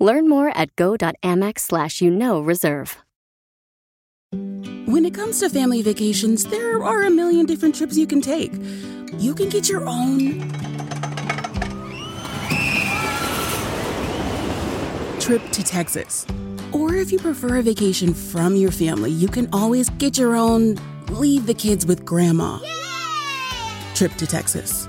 Learn more at go.amex slash you know reserve. When it comes to family vacations, there are a million different trips you can take. You can get your own trip to Texas. Or if you prefer a vacation from your family, you can always get your own leave the kids with grandma trip to Texas.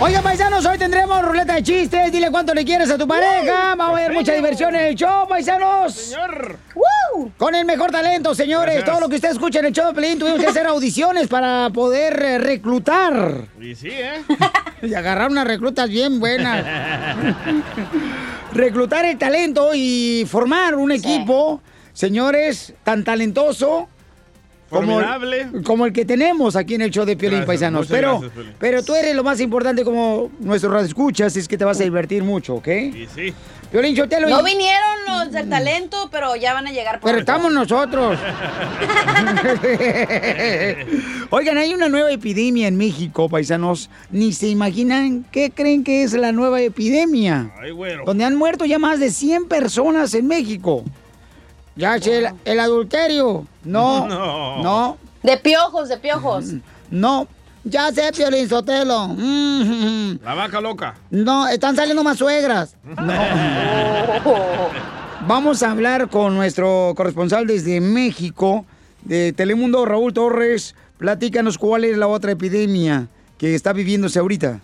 Oigan, paisanos, hoy tendremos ruleta de chistes. Dile cuánto le quieres a tu pareja. Vamos a ver mucha diversión en el show, paisanos. Señor. Con el mejor talento, señores. Gracias. Todo lo que usted escucha en el show de Pelín, tuvimos que hacer audiciones para poder eh, reclutar. Y sí, ¿eh? Y agarrar unas reclutas bien buenas. reclutar el talento y formar un equipo, señores, tan talentoso. Como, el que tenemos aquí en el show de Piolín Gracias, Paisanos. Pero, gracias, Piolín. pero tú eres lo más importante como nuestro radio escuchas, es que te vas a divertir mucho, ¿ok? Y sí. Piolín Sotelo. No vinieron los del talento, pero ya van a llegar por Pero estamos nosotros. Oigan, hay una nueva epidemia en México, paisanos. Ni se imaginan qué creen que es la nueva epidemia. Ay, güero. Donde han muerto ya más de 100 personas en México. Ya sé, el, el adulterio. No, No. no, De piojos, de piojos. no. Ya sé, Piolín Sotelo. Mm, La vaca loca. No, están saliendo más suegras. No. Vamos a hablar con nuestro corresponsal desde México, de Telemundo, Raúl Torres. Platícanos cuál es la otra epidemia que está viviéndose ahorita.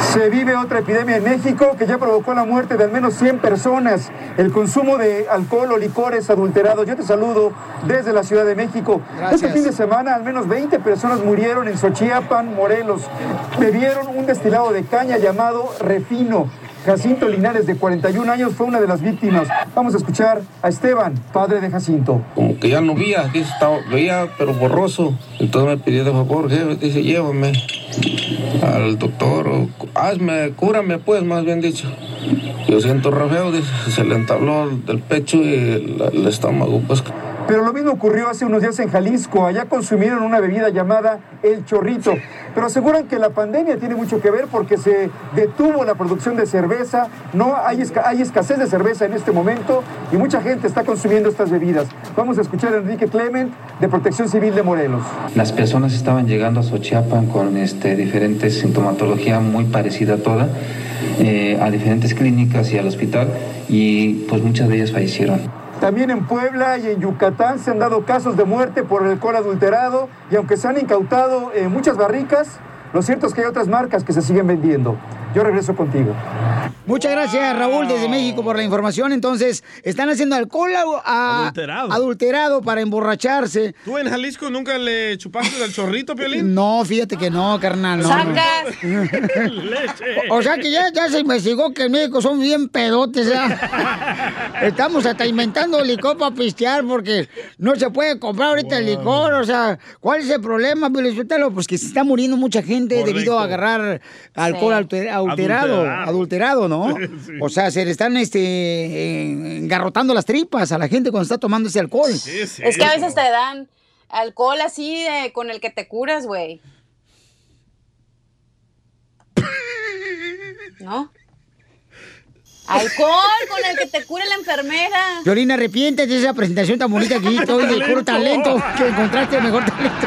Se vive otra epidemia en México que ya provocó la muerte de al menos 100 personas. El consumo de alcohol o licores adulterados. Yo te saludo desde la Ciudad de México. Gracias. Este fin de semana al menos 20 personas murieron en Xochiapan, Morelos. Bebieron un destilado de caña llamado refino. Jacinto Linares, de 41 años, fue una de las víctimas. Vamos a escuchar a Esteban, padre de Jacinto. como que ya no veía, estaba, veía pero borroso. Entonces me pidió de favor, jefe, dice, llévame al doctor, o hazme, cúrame pues, más bien dicho. Yo siento re feo, dice, se le entabló del pecho y el, el estómago, pues. Pero lo mismo ocurrió hace unos días en Jalisco. Allá consumieron una bebida llamada El Chorrito. Pero aseguran que la pandemia tiene mucho que ver porque se detuvo la producción de cerveza. No hay, esca- hay escasez de cerveza en este momento y mucha gente está consumiendo estas bebidas. Vamos a escuchar a Enrique Clement de Protección Civil de Morelos. Las personas estaban llegando a Xochiapan con este, diferentes sintomatología muy parecida a toda, eh, a diferentes clínicas y al hospital, y pues muchas de ellas fallecieron. También en Puebla y en Yucatán se han dado casos de muerte por alcohol adulterado y aunque se han incautado eh, muchas barricas, lo cierto es que hay otras marcas que se siguen vendiendo. Yo regreso contigo. Muchas gracias, Raúl, desde México por la información. Entonces, están haciendo alcohol a- Adulterado. adulterado para emborracharse. ¿Tú en Jalisco nunca le chupaste al chorrito, Piolín? No, fíjate que no, carnal. no. Leche. O sea que ya, ya se investigó que en México son bien pedotes. ¿ya? Estamos hasta inventando licor para pistear porque no se puede comprar ahorita el licor. O sea, ¿cuál es el problema, Piolichotelo? Pues que se está muriendo mucha gente Correcto. debido a agarrar alcohol Sí. alter- alterado, Adulterado. adulterado, ¿no? Sí. O sea, se le están este, engarrotando las tripas a la gente cuando está tomando ese alcohol. ¿Qué es Es que a veces te dan alcohol así de- con el que te curas, güey. ¿No? Alcohol con el que te cure la enfermera. Violina, arrepiéntete de esa presentación tan bonita que hiciste hoy de puro talento, que encontraste el mejor talento.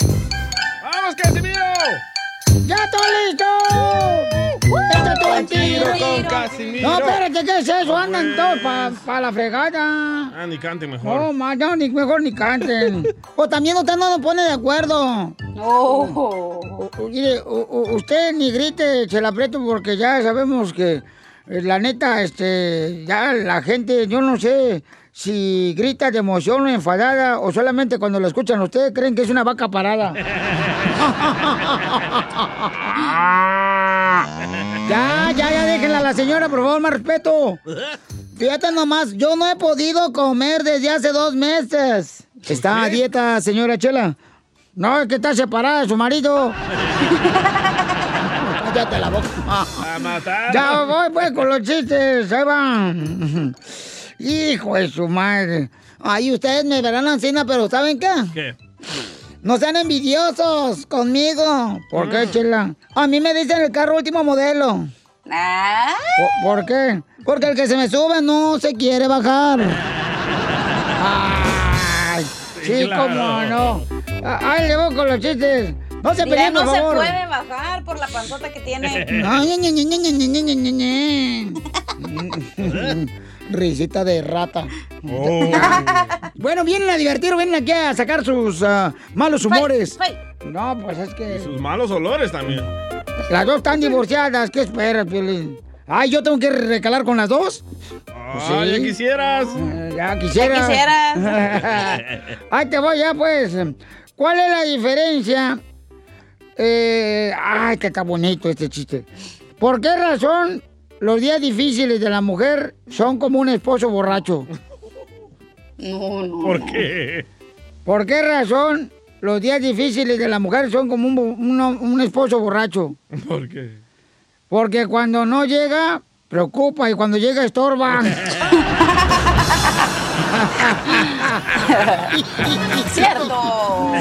¡Vamos, Casimiro! ¡Ya estoy listo! ¡Échate un tiro! con Casimiro. No, espérate, ¿qué es eso? Andan todos para la fregada. Ah, ni cante mejor. No, más, no, ni mejor ni canten. o también usted no nos pone de acuerdo. Oh. O- Mire, usted ni grite, se la aprieto porque ya sabemos que eh, la neta, este, ya la gente, yo no sé si grita de emoción o enfadada o solamente cuando lo escuchan ustedes creen que es una vaca parada. ya, ya, ya déjenla a la señora, por favor, más respeto. Fíjate nomás, yo no he podido comer desde hace dos meses. ¿Está a dieta, señora Chela? No, es que está separada de su marido. Cállate la boca. A matar. Ya voy pues con los chistes, ahí van. Hijo de su madre. Ay, ustedes me verán encina, pero ¿saben qué? ¿Qué? No sean envidiosos conmigo. ¿Por qué, chela? A mí me dicen el carro último modelo. Ah, ¿Por, por qué? Porque el que se me sube no se quiere bajar. Ay, sí, claro. cómo no. Ah, Ahí le voy con los chistes. No se peleen, por no se favor. puede bajar por la panzota que tiene. Risita de rata. Oh. Bueno, vienen a divertir, vienen aquí a sacar sus uh, malos humores. No, pues es que. Sus malos olores también. Las dos están divorciadas, ¿qué esperas, Piolín? Ay, yo tengo que recalar con las dos. Pues ah, ya quisieras. Ya quisieras. Ya quisieras. Ahí te voy ya, pues. ¿Cuál es la diferencia? Eh, ay, que está bonito este chiste. ¿Por qué razón los días difíciles de la mujer son como un esposo borracho? No, no. ¿Por qué? ¿Por qué razón los días difíciles de la mujer son como un, un esposo borracho? ¿Por qué? Porque cuando no llega, preocupa y cuando llega estorba. Cierto.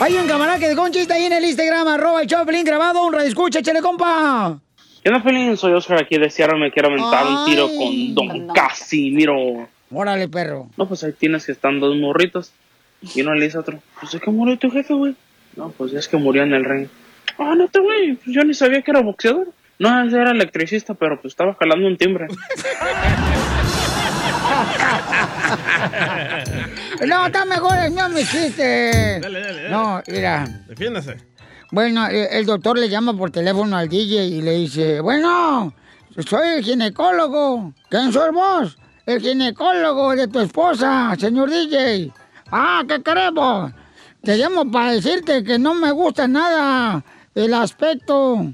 Hay un camarada que dejó un chiste ahí en el Instagram, arroba el Choplin grabado, un radio escucha, échale compa. ¿Qué onda, Pelín? Soy Oscar aquí de Seattle. Me quiero aventar un tiro con Don Casimiro. Órale, perro. No, pues ahí tienes que están dos morritos. Y uno le dice a otro, pues ¿de qué murió tu jefe, güey? No, pues es que murió en el ring. Ah, no te güey, pues yo ni sabía que era boxeador. No, ese era electricista, pero pues estaba jalando un timbre. No, está mejor el mío, mi chiste. Dale, dale, dale. No, mira. Defiéndase. Bueno, eh, el doctor le llama por teléfono al DJ y le dice, bueno, soy el ginecólogo. ¿Quién soy vos? El ginecólogo de tu esposa, señor DJ. Ah, ¿qué queremos? Te llamo para decirte que no me gusta nada el aspecto,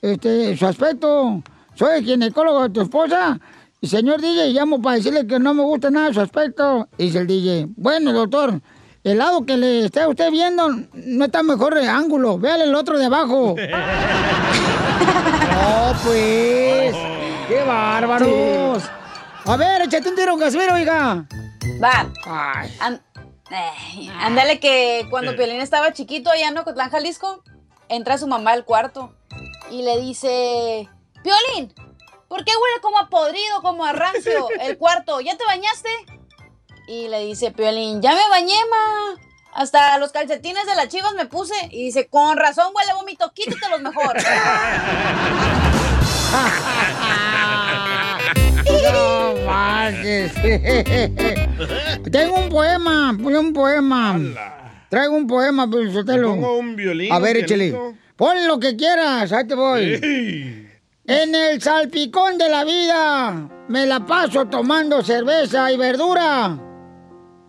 este, su aspecto. Soy el ginecólogo de tu esposa. Y señor DJ, llamo para decirle que no me gusta nada su aspecto. Dice el DJ, bueno, doctor, el lado que le esté usted viendo no está mejor de ángulo. Véale el otro de abajo. no, pues. ¡Qué bárbaros! A ver, échate un tiro Casimiro, oiga. Va. Ay. Eh, ándale que cuando Piolín estaba chiquito allá en Ocotlán, Jalisco, entra su mamá al cuarto y le dice, Piolín, ¿por qué huele como a podrido, como a rancio el cuarto? ¿Ya te bañaste? Y le dice Piolín, ya me bañé, ma. Hasta los calcetines de las chivas me puse. Y dice, con razón huele a vómito, quítatelos mejor. No manches. Tengo un poema, ponle un poema. Traigo un poema, Sotelo. pongo un violín, A ver, échale. Pon lo que quieras, ahí te voy. En el salpicón de la vida me la paso tomando cerveza y verdura.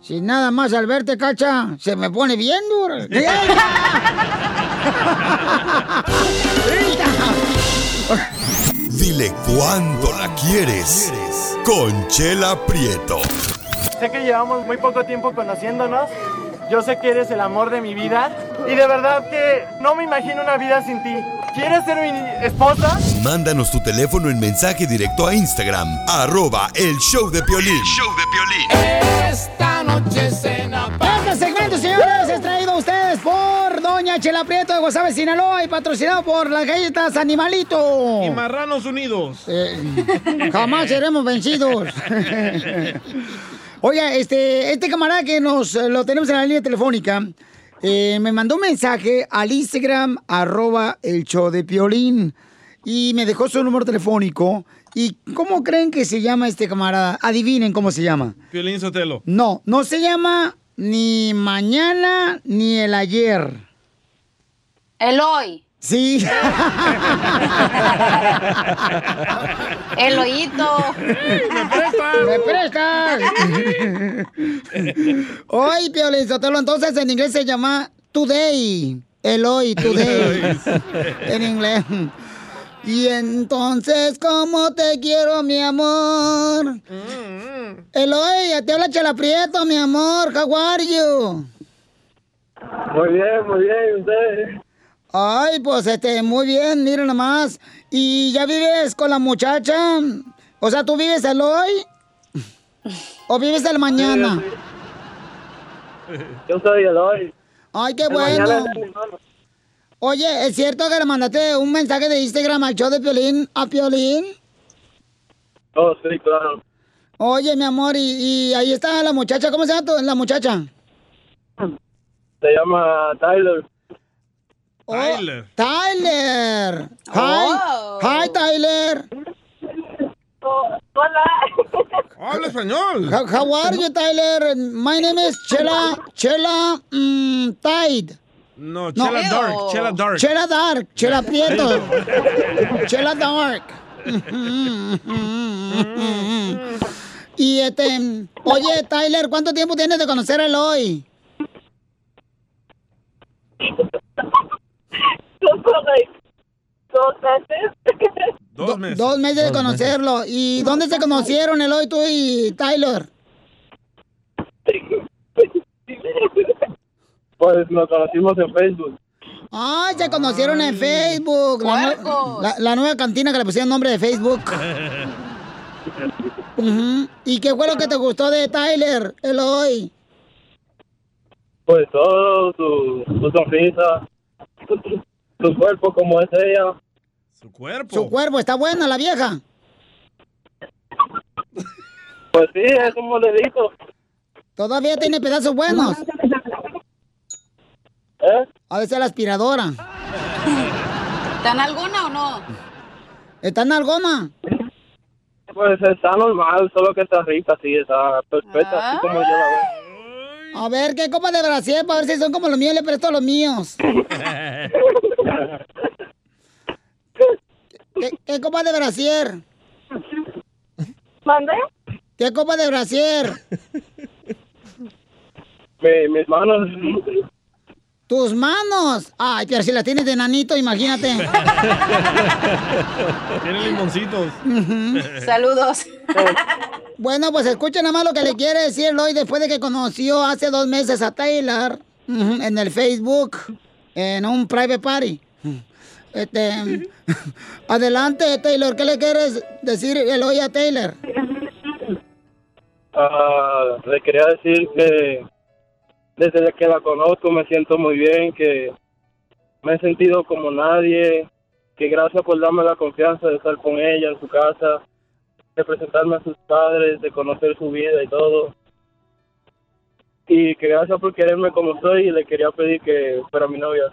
Si nada más al verte, cacha, se me pone bien duro. Dile cuándo la quieres. Conchela Prieto. Sé que llevamos muy poco tiempo conociéndonos, Yo sé que eres el amor de mi vida y de verdad que no me imagino una vida sin ti. ¿Quieres ser mi esposa? Mándanos tu teléfono en mensaje directo a Instagram, arroba el show de Piolín. Esta noche cena Este segmento, señores, es traído a ustedes por Doña Chela Prieto de Guasave, Sinaloa y patrocinado por las galletas Animalito. Y Marranos Unidos. Eh, jamás seremos vencidos. Oiga, este, este camarada que nos eh, lo tenemos en la línea telefónica, eh, me mandó un mensaje al Instagram, arroba el show de Piolín, y me dejó su número telefónico. ¿Y cómo creen que se llama este camarada? Adivinen cómo se llama. Piolín Sotelo. No, no se llama ni mañana ni el ayer. El hoy. Sí. El hoyito. ¡Me prestas! ¡Me prestas! Hoy, Piolín Sotelo, entonces en inglés se llama today. El hoy, today. en inglés. Y entonces, ¿cómo te quiero, mi amor? Eloy, te habla Chela Prieto, mi amor. How are you? Muy bien, muy bien, usted. Ay, pues este, muy bien, mira nomás. ¿Y ya vives con la muchacha? O sea, ¿tú vives el hoy? ¿O vives el mañana? Yo soy el hoy. Ay, qué El bueno. Oye, ¿es cierto que le mandaste un mensaje de Instagram al show de Piolín a Piolín? Oh, sí, claro. Oye, mi amor, y, y ahí está la muchacha. ¿Cómo se llama tu- la muchacha? Se llama Tyler. Tyler. Tyler. Hi. Oh. Hi, Tyler. Hola. Habla español. How, how are you, Tyler? My name is Chela, Chela mm, Tide. No, No. Chela Dark. Chela Dark. Chela Dark, Chela Prieto. Chela Dark. y este, oye, Tyler, ¿cuánto tiempo tienes de conocer a Eloy? Dos meses. Dos meses. Dos meses de conocerlo. ¿Y dónde se conocieron Eloy, tú y Tyler? Pues nos conocimos en Facebook. Ay, se conocieron en Facebook. La, nueva cantina que le pusieron nombre de Facebook. Ujú. ¿Y qué fue lo que te gustó de Tyler, Eloy? Pues todo, su, su sonrisa, su, cuerpo como es ella. Su cuerpo. Su cuerpo, ¿está buena la vieja? Pues sí, es un modelito. Todavía tiene pedazos buenos. ¿Eh? A veces la aspiradora. ¿Está en alguna o no? ¿Está en algona? Pues está normal, solo que está rica, sí, está perfecta, así como yo la veo. A ver, ¿qué copa de brasier? Para ver si son como los míos, le presto los míos. ¿Qué, qué copa de brasier? ¿Mande? ¿Qué copa de brasier? Mi- mis manos. ¡Tus manos! Ay, pero si las tienes de nanito, imagínate. Tiene limoncitos. Saludos. Bueno, pues escuchen nada más lo que le quiere decir Eloy después de que conoció hace dos meses a Taylor ujú, en el Facebook, en un private party. Este, adelante, Taylor, ¿qué le quieres decir Eloy a Taylor? Ah, le quería decir que desde que la conozco me siento muy bien, que me he sentido como nadie, que gracias por darme la confianza de estar con ella en su casa, de presentarme a sus padres, de conocer su vida y todo. Y que gracias por quererme como soy y le quería pedir que fuera mi novia.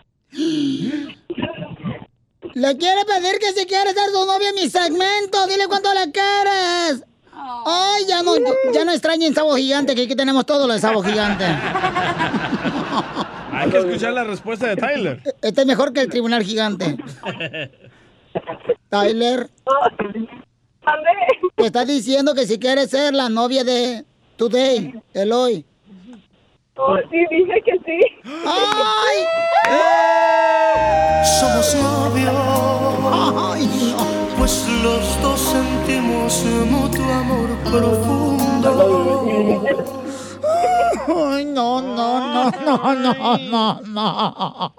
Le quiere pedir que si quiere ser su novia en mi segmento, dile cuánto le quieres. Ay, ya no, ya no extrañen Sabo Gigante, que aquí tenemos todo lo de Sabo Gigante. Hay que escuchar la respuesta de Tyler. Este es mejor que el Tribunal Gigante. Tyler. Te está diciendo que si quieres ser la novia de Today, Eloy. Oh, sí, dije que sí. ¡Ay! Somos novios, pues los dos sentimos mutuo amor profundo. Ay, no, no, no, no, no, no, no.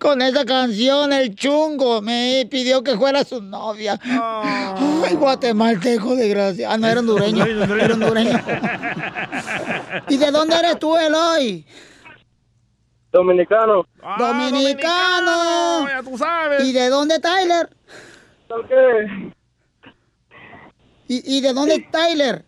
Con esa canción el chungo me pidió que fuera su novia. Ay, guatemalteco de gracia. Ah, no, era hondureño. Era hondureño. ¿Y de dónde eres tú, Eloy? Dominicano. Dominicano. Ya tú sabes. ¿Y de dónde, Tyler? ¿Y, y de dónde, Tyler?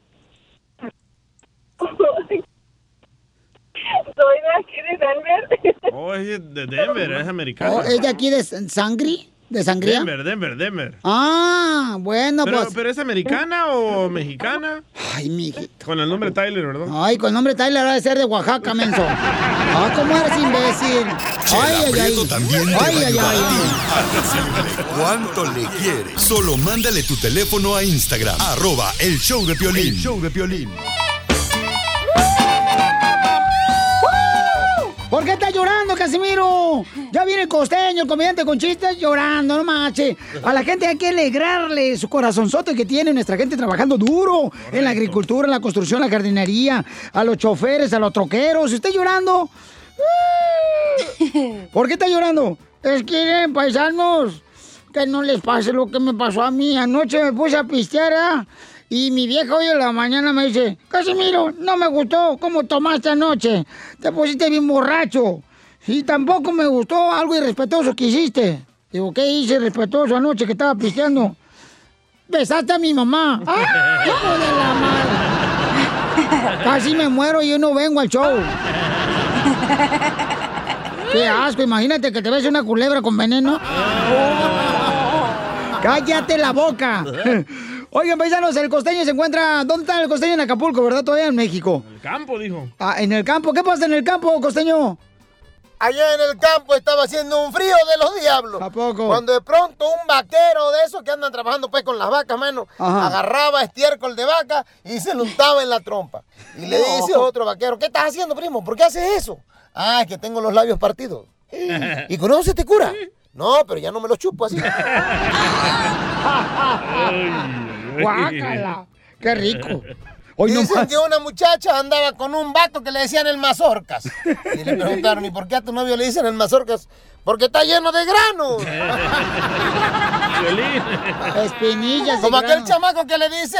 Soy de aquí de Denver. Oh, es de Denver, es americano. Oh, ¿Es de aquí de Sangri? ¿De Sangría? Denver, Denver, Denver. Ah, bueno, Pero, pues. pero es americana o mexicana? Ay, mijito. Con el nombre Tyler, ¿verdad? Ay, con el nombre Tyler ha de ser de Oaxaca, menso. Ah, ¿cómo eres imbécil? Ay, ay, ay. También te Ay, va a ay, ay, a ti a decirle cuánto le quieres. Solo mándale tu teléfono a Instagram, arroba el show de Piolín. El show de Piolín. ¿Por qué estás llorando, Casimiro? Ya viene el costeño, el comediante con chistes, llorando, no manches. A la gente hay que alegrarle su corazonzote que tiene nuestra gente trabajando duro en la agricultura, en la construcción, en la jardinería, a los choferes, a los troqueros. ¿Está llorando? ¿Por qué está llorando? Es que, paisanos, que no les pase lo que me pasó a mí. Anoche me puse a pistear, ¿ah? Y mi vieja hoy en la mañana me dice, Casimiro, no me gustó cómo tomaste anoche. Te pusiste bien borracho. Y tampoco me gustó algo irrespetuoso que hiciste. Digo, ¿qué hice irrespetuoso anoche que estaba pisteando? Besaste a mi mamá. ¡Ah, hijo de la madre! Casi me muero y yo no vengo al show. Qué asco, imagínate que te ves una culebra con veneno. ¡Cállate la boca! Oigan, paisanos, el costeño se encuentra. ¿Dónde está el costeño en Acapulco, verdad? Todavía en México. El campo, dijo. Ah, en el campo. ¿Qué pasa en el campo, costeño? Allá en el campo estaba haciendo un frío de los diablos. ¿A poco? Cuando de pronto un vaquero de esos que andan trabajando pues con las vacas, mano, Ajá. agarraba estiércol de vaca y se lo untaba en la trompa. Y le dice otro vaquero, ¿qué estás haciendo, primo? ¿Por qué haces eso? Ah, es que tengo los labios partidos. ¿Y con eso se te cura? No, pero ya no me los chupo así. Guácala. Qué rico. Hoy Dicen que una muchacha andaba con un vato que le decían el mazorcas. Y le preguntaron, ¿y por qué a tu novio le dicen el mazorcas? Porque está lleno de granos. Espinillas. Como aquel chamaco que le dice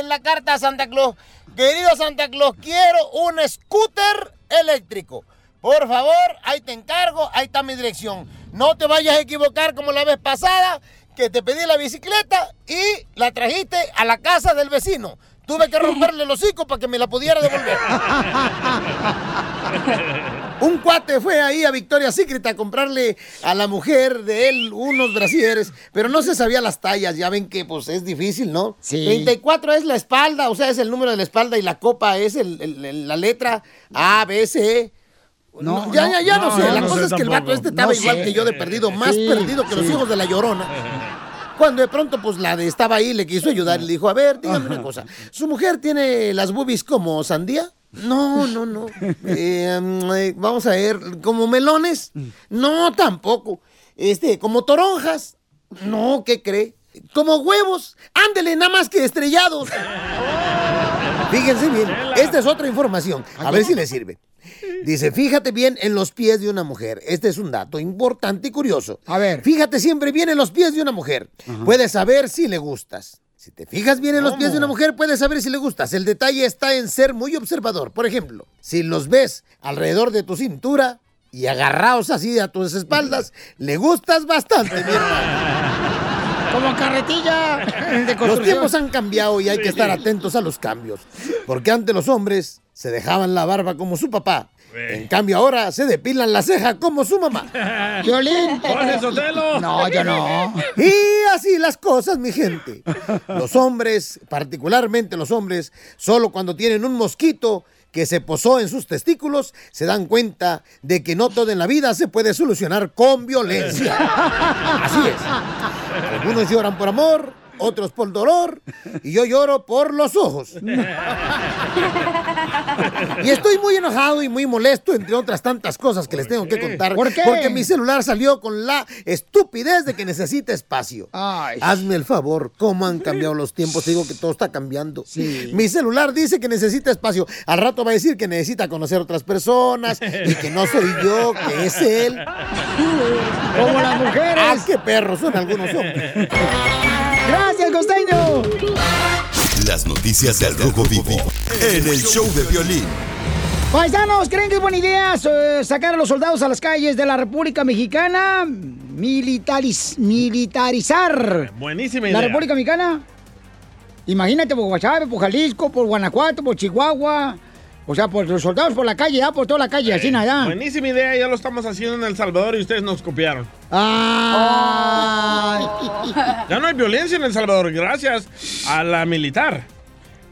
en la carta a Santa Claus, querido Santa Claus, quiero un scooter eléctrico. Por favor, ahí te encargo, ahí está mi dirección. No te vayas a equivocar como la vez pasada, que te pedí la bicicleta y la trajiste a la casa del vecino. Tuve que romperle el hocico para que me la pudiera devolver. Un cuate fue ahí a Victoria's Secret a comprarle a la mujer de él unos brasieres, pero no se sabía las tallas. Ya ven que pues es difícil, ¿no? Sí. 34 es la espalda, o sea, es el número de la espalda y la copa es el- el- el- la letra A, B, C. No, ya, no, ya, ya no, no, sé. La no cosa sé es que el vato este estaba No igual sé. que yo de perdido, más Sí, perdido que los hijos de la llorona. Cuando de pronto, pues la de estaba ahí, le quiso ayudar y le dijo, a ver, dígame una cosa. ¿Su mujer tiene las boobies como sandía? No, no, no. Mm, eh, vamos a ver, ¿como melones? No, tampoco. Este, ¿como toronjas? No, ¿qué cree? ¿Como huevos? Ándele, nada más que estrellados. Fíjense bien, esta es otra información. A ver si le sirve. Dice, fíjate bien en los pies de una mujer. Este es un dato importante y curioso. A ver. Fíjate siempre bien en los pies de una mujer. Puedes saber si le gustas. Si te fijas bien en los pies de una mujer, puedes saber si le gustas. El detalle está en ser muy observador. Por ejemplo, si los ves alrededor de tu cintura y agarrados así a tus espaldas, le gustas bastante, mi hermano. Como carretilla de Los tiempos han cambiado y hay que estar atentos a los cambios. Porque antes los hombres se dejaban la barba como su papá. En cambio ahora se depilan la ceja como su mamá. Violín. Jorge Sotelo. No, yo no. Y así las cosas, mi gente. Los hombres, particularmente los hombres, solo cuando tienen un mosquito que se posó en sus testículos, se dan cuenta de que no todo en la vida se puede solucionar con violencia. Así es. Algunos lloran por amor, otros por dolor y yo lloro por los ojos. Y estoy muy enojado y muy molesto, entre otras tantas cosas que les tengo que contar. ¿Por qué? Porque mi celular salió con la estupidez de que necesita espacio. Hazme el favor, ¿cómo han cambiado los tiempos? Te digo que todo está cambiando. Mi celular dice que necesita espacio. Al rato va a decir que necesita conocer otras personas y que no soy yo, que es él. Como las mujeres. Ah, qué perros son algunos hombres. Gracias, costeño. Las noticias del Rojo Vivo en el show de violín. Paisanos, ¿creen que es buena idea eh, sacar a los soldados a las calles de la República Mexicana? Militariz- militarizar. Buenísima ¿La idea. República Mexicana? Imagínate por Guasave, por Jalisco, por Guanajuato, por Chihuahua. O sea, por los soldados por la calle, ya por toda la calle, así nada. Buenísima idea, ya lo estamos haciendo en El Salvador y ustedes nos copiaron. Ah. Ya no hay violencia en El Salvador, gracias a la militar.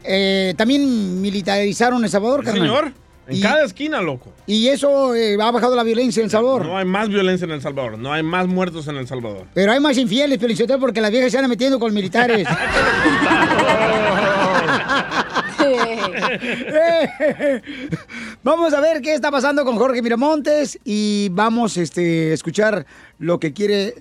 Eh, También militarizaron El Salvador, carnal. señor. En Y- cada esquina, loco. Y eso eh, ha bajado la violencia en El Salvador. No hay más violencia en El Salvador, no hay más muertos en El Salvador. Pero hay más infieles, Felicitero, porque las viejas se andan metiendo con militares. vamos a ver qué está pasando con Jorge Miramontes y vamos este, a escuchar lo que quiere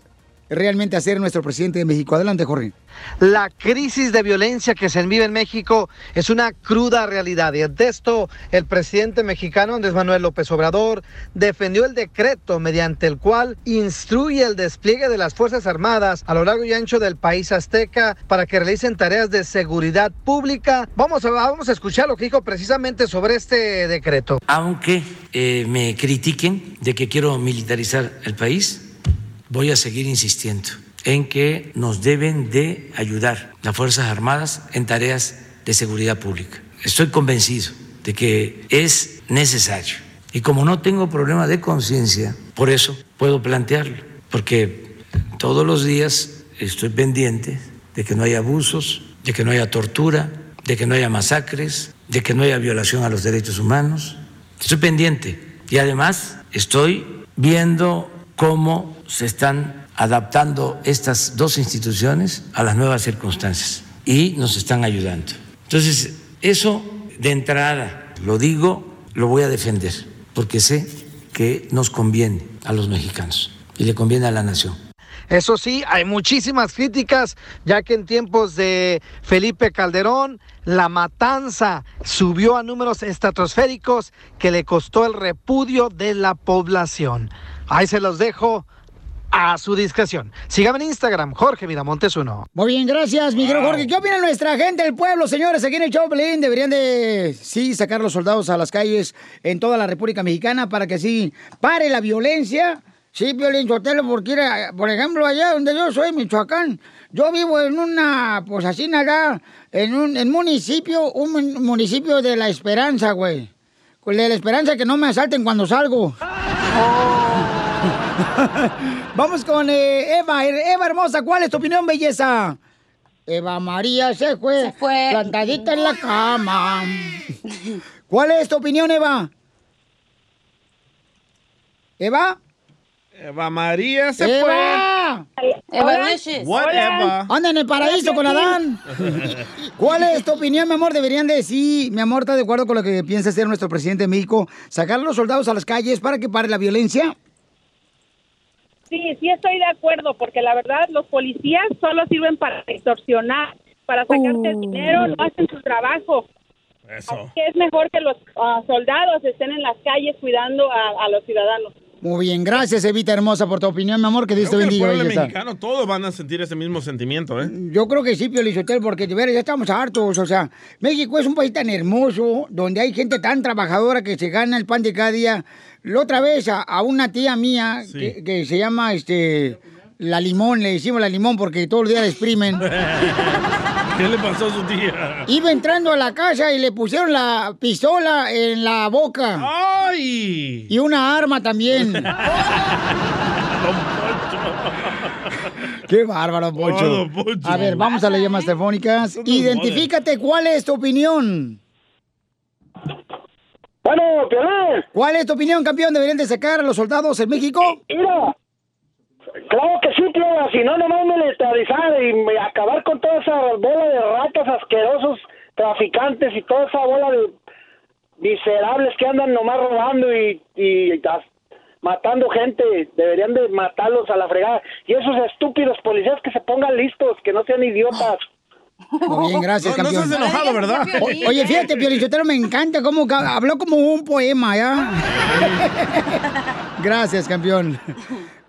realmente hacer nuestro presidente de México. Adelante, Jorge. La crisis de violencia que se vive en México es una cruda realidad y ante esto el presidente mexicano Andrés Manuel López Obrador defendió el decreto mediante el cual instruye el despliegue de las Fuerzas Armadas a lo largo y ancho del país azteca para que realicen tareas de seguridad pública. Vamos a, vamos a escuchar lo que dijo precisamente sobre este decreto. Aunque eh, me critiquen de que quiero militarizar el país, voy a seguir insistiendo en que nos deben de ayudar las Fuerzas Armadas en tareas de seguridad pública. Estoy convencido de que es necesario. Y como no tengo problema de conciencia, por eso puedo plantearlo, porque todos los días estoy pendiente de que no haya abusos, de que no haya tortura, de que no haya masacres, de que no haya violación a los derechos humanos. Estoy pendiente y además estoy viendo cómo se están adaptando estas dos instituciones a las nuevas circunstancias y nos están ayudando. Entonces, eso de entrada, lo digo, lo voy a defender, porque sé que nos conviene a los mexicanos y le conviene a la nación. Eso sí, hay muchísimas críticas, ya que en tiempos de Felipe Calderón, la matanza subió a números estratosféricos que le costó el repudio de la población. Ahí se los dejo a su discreción. Síganme en Instagram, Jorge Miramontes uno. Muy bien, gracias, mi querido Jorge. ¿Qué opina nuestra gente del pueblo, señores? Aquí en el Choplin deberían de, sí, sacar los soldados a las calles en toda la República Mexicana para que así pare la violencia. Sí, Violín Sotelo, porque, era, por ejemplo, allá donde yo soy, Michoacán, yo vivo en una, pues así nada, en un en municipio, un mun- municipio de la Esperanza, güey. Con De la Esperanza que no me asalten cuando salgo. Vamos con eh, Eva. Eva hermosa, ¿cuál es tu opinión, belleza? Eva María se fue, Se fue. plantadita en la cama. ¿Cuál es tu opinión, Eva? ¿Eva? Eva María se ¡Eva! Eva Hola. Wishes. Whatever. Anda en el paraíso con Adán. ¿Cuál es tu opinión, mi amor? Deberían de sí, mi amor, ¿estás de acuerdo con lo que piensa hacer nuestro presidente de México? ¿Sacar a los soldados a las calles para que pare la violencia? Sí, sí estoy de acuerdo, porque la verdad los policías solo sirven para extorsionar, para sacarte el dinero, no hacen su trabajo. Eso. Que es mejor que los ah, soldados estén en las calles cuidando a, a los ciudadanos. Muy bien, gracias, Evita hermosa, por tu opinión, mi amor, que Dios te que el bendiga. pueblo mexicano, todos van a sentir ese mismo sentimiento, ¿eh? Yo creo que sí, Pio Lizotel, porque de veras ya estamos hartos. O sea, México es un país tan hermoso, donde hay gente tan trabajadora que se gana el pan de cada día. La otra vez a, a una tía mía Sí. que, que se llama este la limón, le decimos la limón porque todos los días la exprimen. ¿Qué le pasó a su tía? Iba entrando a la casa y le pusieron la pistola en la boca. ¡Ay! Y una arma también. Qué bárbaro. Oh, don Poncho. A ver, vamos a las llamas telefónicas. Identifícate, ¿cuál es tu opinión? Bueno, Piolín. ¿Cuál es tu opinión, campeón? ¿Deberían de sacar a los soldados en México? Mira, Claro que sí, Piola, si no, nomás militarizar y me- acabar con toda esa bola de ratas asquerosos, traficantes y toda esa bola de miserables que andan nomás robando y, y matando gente. Deberían de matarlos a la fregada. Y esos estúpidos policías que se pongan listos, que no sean idiotas. Muy bien, gracias, No- no campeón. estás enojado, ¿verdad? O- oye, fíjate, Piolichotero, me encanta cómo habló como un poema, ¿ya? gracias, campeón.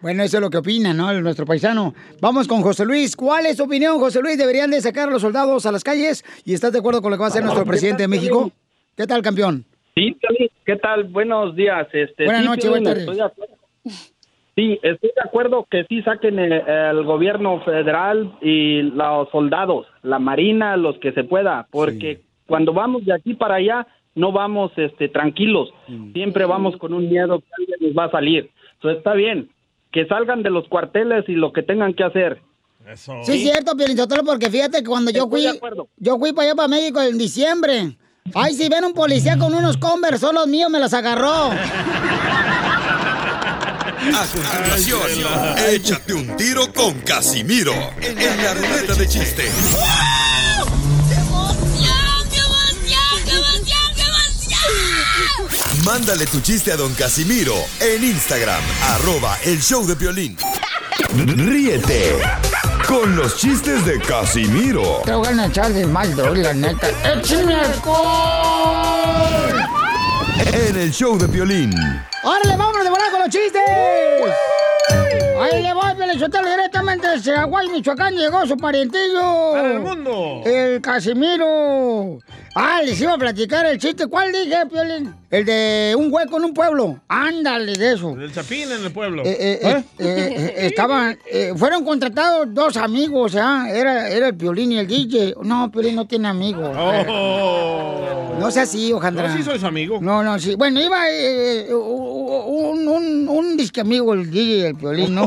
Bueno, eso es lo que opina, ¿no? Nuestro paisano. Vamos con José Luis. ¿Cuál es tu opinión, José Luis? ¿Deberían de sacar a los soldados a las calles? ¿Y estás de acuerdo con lo que va a hacer nuestro presidente de México? ¿Qué tal, campeón? Sí, ¿qué tal? Buenos días. Este, Buenas sí, noches, buenas acuerdo. Sí, estoy de acuerdo que sí saquen el, el gobierno federal y los soldados, la marina, los que se pueda, porque cuando vamos de aquí para allá no vamos este, tranquilos, siempre vamos con un miedo que alguien nos va a salir. Eso está bien, que salgan de los cuarteles y lo que tengan que hacer. Sí, es cierto, Piolichotero, porque fíjate que cuando yo fui, yo fui para allá, para México en diciembre. Ay, si ven un policía con unos Converse, son los míos, me los agarró. A continuación, échate un tiro con Casimiro en la ruleta de chiste. Mándale tu chiste a don Casimiro en Instagram, arroba el show de violín. Ríete con los chistes de Casimiro Te voy a echar de mal, la neta. ¡Échame alcohol! en el show de violín. ¡Órale, vámonos de volar con los chistes! Ahí le voy, Pelizotelo, directamente de Chihuahua, Michoacán, llegó su parientillo. ¡Para el mundo! El Casimiro. Ah, les iba a platicar el chiste. ¿Cuál dije, Piolín? El de un hueco en un pueblo. Ándale, de eso. Del chapín en el pueblo. Eh, eh, eh, eh, estaban, fueron contratados dos amigos, ¿ah? Era, era el Piolín y el DJ. No, Piolín no tiene amigos. Oh. No sea así, Ojandra. No, sí soy su amigo. No, no, sí. Bueno, iba un, un, un disque amigo, el DJ y el Piolín, ¿no?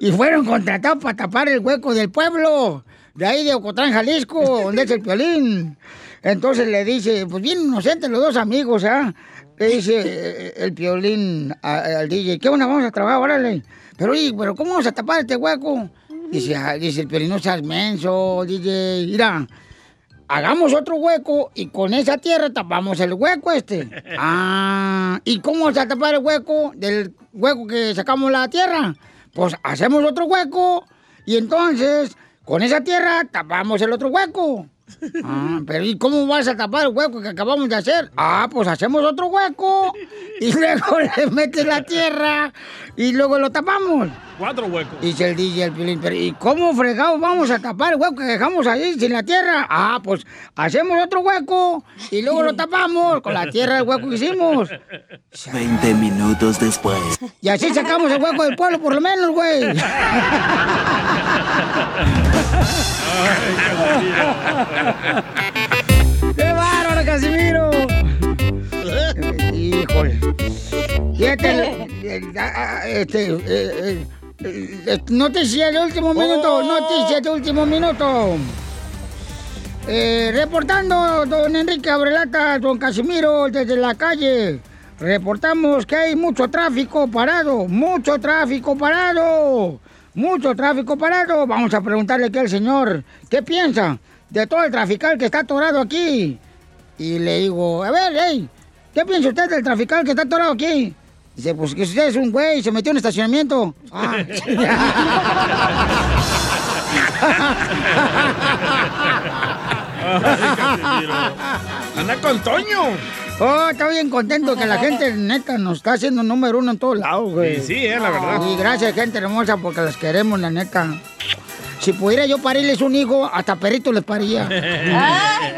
Y fueron contratados para tapar el hueco del pueblo, de ahí de Ocotlán, Jalisco, donde es el Piolín. Entonces le dice, pues bien inocentes los dos amigos, ¿ah? Le dice eh, el Piolín al DJ, ¿qué onda? Vamos a trabajar, órale. Pero, oye, pero ¿cómo vamos a tapar este hueco? Dice, ah, dice el Piolín, no seas menso, DJ. Mira, hagamos otro hueco y con esa tierra tapamos el hueco este. Ah, ¿y cómo vamos a tapar el hueco del hueco que sacamos la tierra? Pues hacemos otro hueco y entonces con esa tierra tapamos el otro hueco. Ah, pero ¿y cómo vas a tapar el hueco que acabamos de hacer? Ah, pues hacemos otro hueco y luego le metes la tierra y luego lo tapamos. Cuatro huecos. Dice el DJ el Piolín, pero ¿y cómo fregados vamos a tapar el hueco que dejamos ahí sin la tierra? Ah, pues hacemos otro hueco y luego lo tapamos con la tierra del hueco que hicimos. 20 minutos después. Y así sacamos el hueco del pueblo, por lo menos, güey. ¡Qué bárbaro, Casimiro! Híjole. Fíjate, eh, ah, este, eh, eh, eh, noticia de último minuto, noticia de último minuto. Eh, reportando, don Enrique Abrelata, don Casimiro, desde la calle. Reportamos que hay mucho tráfico parado, mucho tráfico parado, mucho tráfico parado. Vamos a preguntarle aquí al señor, ¿qué piensa de todo el trafical que está atorado aquí? Y le digo, a ver, hey, ¿qué piensa usted del trafical que está atorado aquí? Dice, pues que usted es un güey, se metió en estacionamiento. Ah, Anda con Toño. Oh, está bien contento que la gente neta nos está haciendo número uno en todos lados, güey. Sí, sí, eh, la verdad. Y gracias, gente hermosa, porque las queremos, la neta. Si pudiera yo parirles un hijo, hasta perrito les paría. Ay.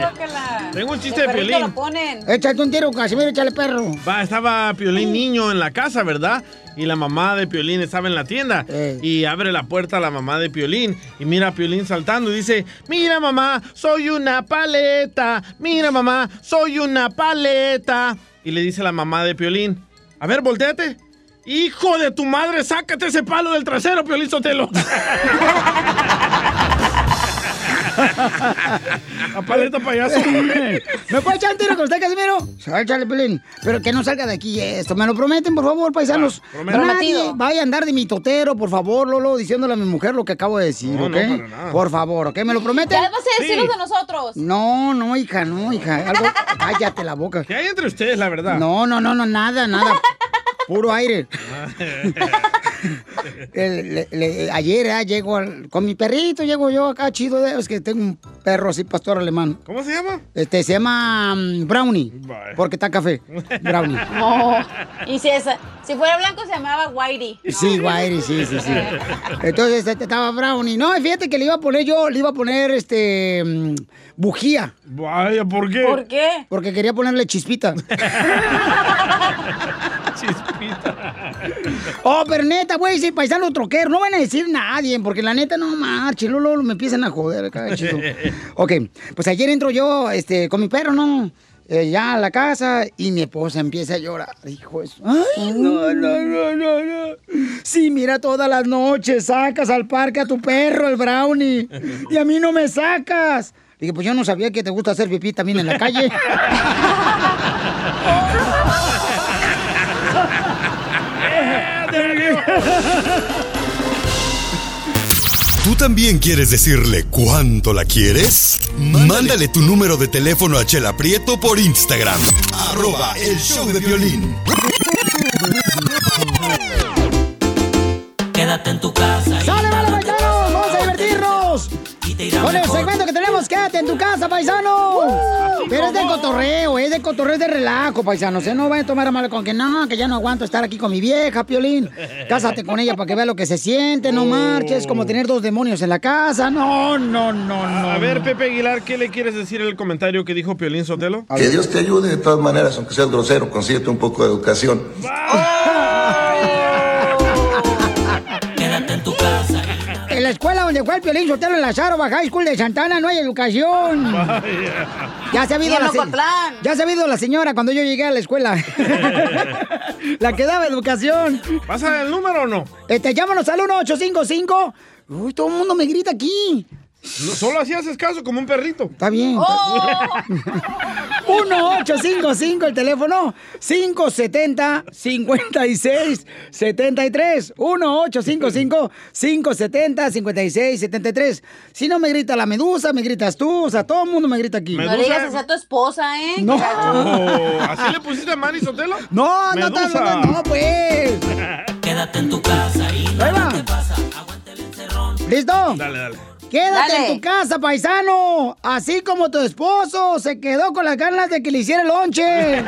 Tengo un chiste de Piolín. lo ponen. Échate un tiro, Casimiro, échale perro. Va, estaba Piolín niño en la casa, ¿verdad? Y la mamá de Piolín estaba en la tienda. Y abre la puerta a la mamá de Piolín. Y mira a Piolín saltando y dice, mira mamá, soy una paleta. Mira mamá, soy una paleta. Y le dice la mamá de Piolín, a ver, volteate. Hijo de tu madre, sácate ese palo del trasero, Piolín Sotelo. A paleta payaso. ¿Me puede echar un tiro con usted, Casimiro? Échale, Pelín. Pero que no salga de aquí esto. ¿Me lo prometen, por favor, paisanos? Nadie Prometido. vaya a andar de mitotero, por favor, Lolo, diciéndole a mi mujer lo que acabo de decir, No, ¿ok? no, para nada. Por favor, ¿ok? ¿Me lo prometen? Ya vas a decirlos de nosotros. No, no, hija, no, hija. Algo... Cállate la boca. ¿Qué hay entre ustedes, la verdad? No, no, no, no, nada, nada. Puro aire. El- le- le- ayer ah, llego al- con mi perrito, llego yo acá chido, de, es que tengo un perro así, pastor alemán. ¿Cómo se llama? Este, se llama mm, Brownie, porque está café. Brownie. No. Y si, esa- si fuera blanco se llamaba Whitey. Sí, Guairi, sí, sí, sí. Entonces este, estaba Brownie. No, fíjate que le iba a poner yo, le iba a poner este mm, bujía. Vaya, ¿por qué? ¿Por qué? Porque quería ponerle chispita. Oh, pero neta, güey, sí, paisano troquero, no van a decir nadie, porque la neta no marche, luego, me empiezan a joder acá, chido. Ok, pues ayer entro yo, este, con mi perro, ¿no? Eh, ya a la casa y mi esposa empieza a llorar, hijo eso. Ay, no, no, no, no, no. Sí, mira, todas las noches sacas al parque a tu perro, el brownie, y a mí no me sacas. Dije, pues yo no sabía que te gusta hacer pipí también en la calle. ¿Tú también quieres decirle cuánto la quieres? Mándale tu número de teléfono a Chela Prieto por Instagram. Arroba el show de violín. Quédate en tu casa. ¡Sale, Con el segmento que tenemos, quédate en tu casa, paisano. Pero es de cotorreo, es de cotorreo, es de relajo, paisanos. ¿eh? No vayan a tomar a mal con que no, que ya no aguanto estar aquí con mi vieja, Piolín. Cásate con ella para que vea lo que se siente, no marches, como tener dos demonios en la casa. No, no, no, no. A ver, Pepe Aguilar, ¿qué le quieres decir en el comentario que dijo Piolín Sotelo? Que Dios te ayude de todas maneras, aunque seas grosero, consíguete un poco de educación. La escuela donde fue el Piolín Sotelo en la Zaroba High School de Santana no hay educación. Ya se ha habido la se-. Ya se ha habido la señora cuando yo llegué a la escuela. la que daba educación. ¿Pasa el número o no? Este, llámanos al 1855. Uy, todo el mundo me grita aquí. No, solo así haces caso, como un perrito. Está bien. 1855 el teléfono 570 56 73 1855 570 56 73 Si no me grita la medusa, me gritas tú, o sea, todo el mundo me grita aquí. No le digas así a tu esposa, ¿eh? No. Oh, ¿Así le pusiste a Manny Sotelo? No, no, no, Medusa. no, no, pues. Quédate en tu casa y Ahí va. ¿Listo? Dale, dale. Quédate Dale. en tu casa, paisano. Así como tu esposo se quedó con las ganas de que le hiciera el lonche.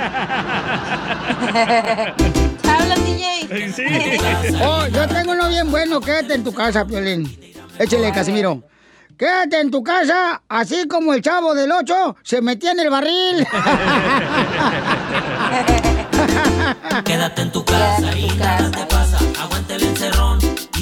Habla, DJ. Sí. Oh, yo tengo uno bien bueno. Quédate en tu casa, Piolín. Échale, Casimiro. Quédate en tu casa, así como el chavo del 8 se metía en el barril. Quédate en tu casa y nada te pasa. Aguanta el encerrón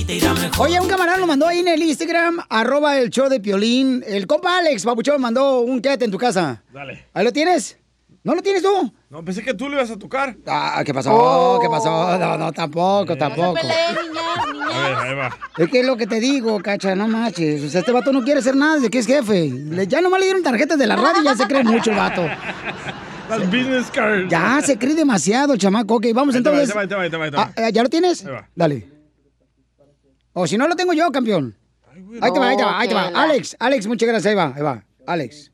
te irá mejor. Oye, un camarada lo mandó ahí en el Instagram, arroba el show de Piolín. El compa Alex, papuchón, mandó un quédate en tu casa. Dale. ¿Ahí lo tienes? ¿No lo tienes tú? No, pensé que tú le ibas a tocar. Ah, ¿qué pasó? Oh. ¿Qué pasó? No, no, tampoco, tampoco. Peleen, niñas, niñas. A ver, ahí va. Es que es lo que te digo, cacha, no manches. O sea, este vato no quiere hacer nada desde que es jefe. Le- ya nomás le dieron tarjetas de la radio y ya se cree mucho el vato. Las business cards. Ya se cree demasiado, chamaco. Ok, vamos Ahí entonces. va, ahí va, ahí va. Ah, eh, ¿Ya lo tienes? Ahí va. Dale. O si no lo tengo yo, campeón. Ahí te va, ahí te va, ahí te va. Alex, Alex, muchas gracias. Ahí va, ahí va. Alex.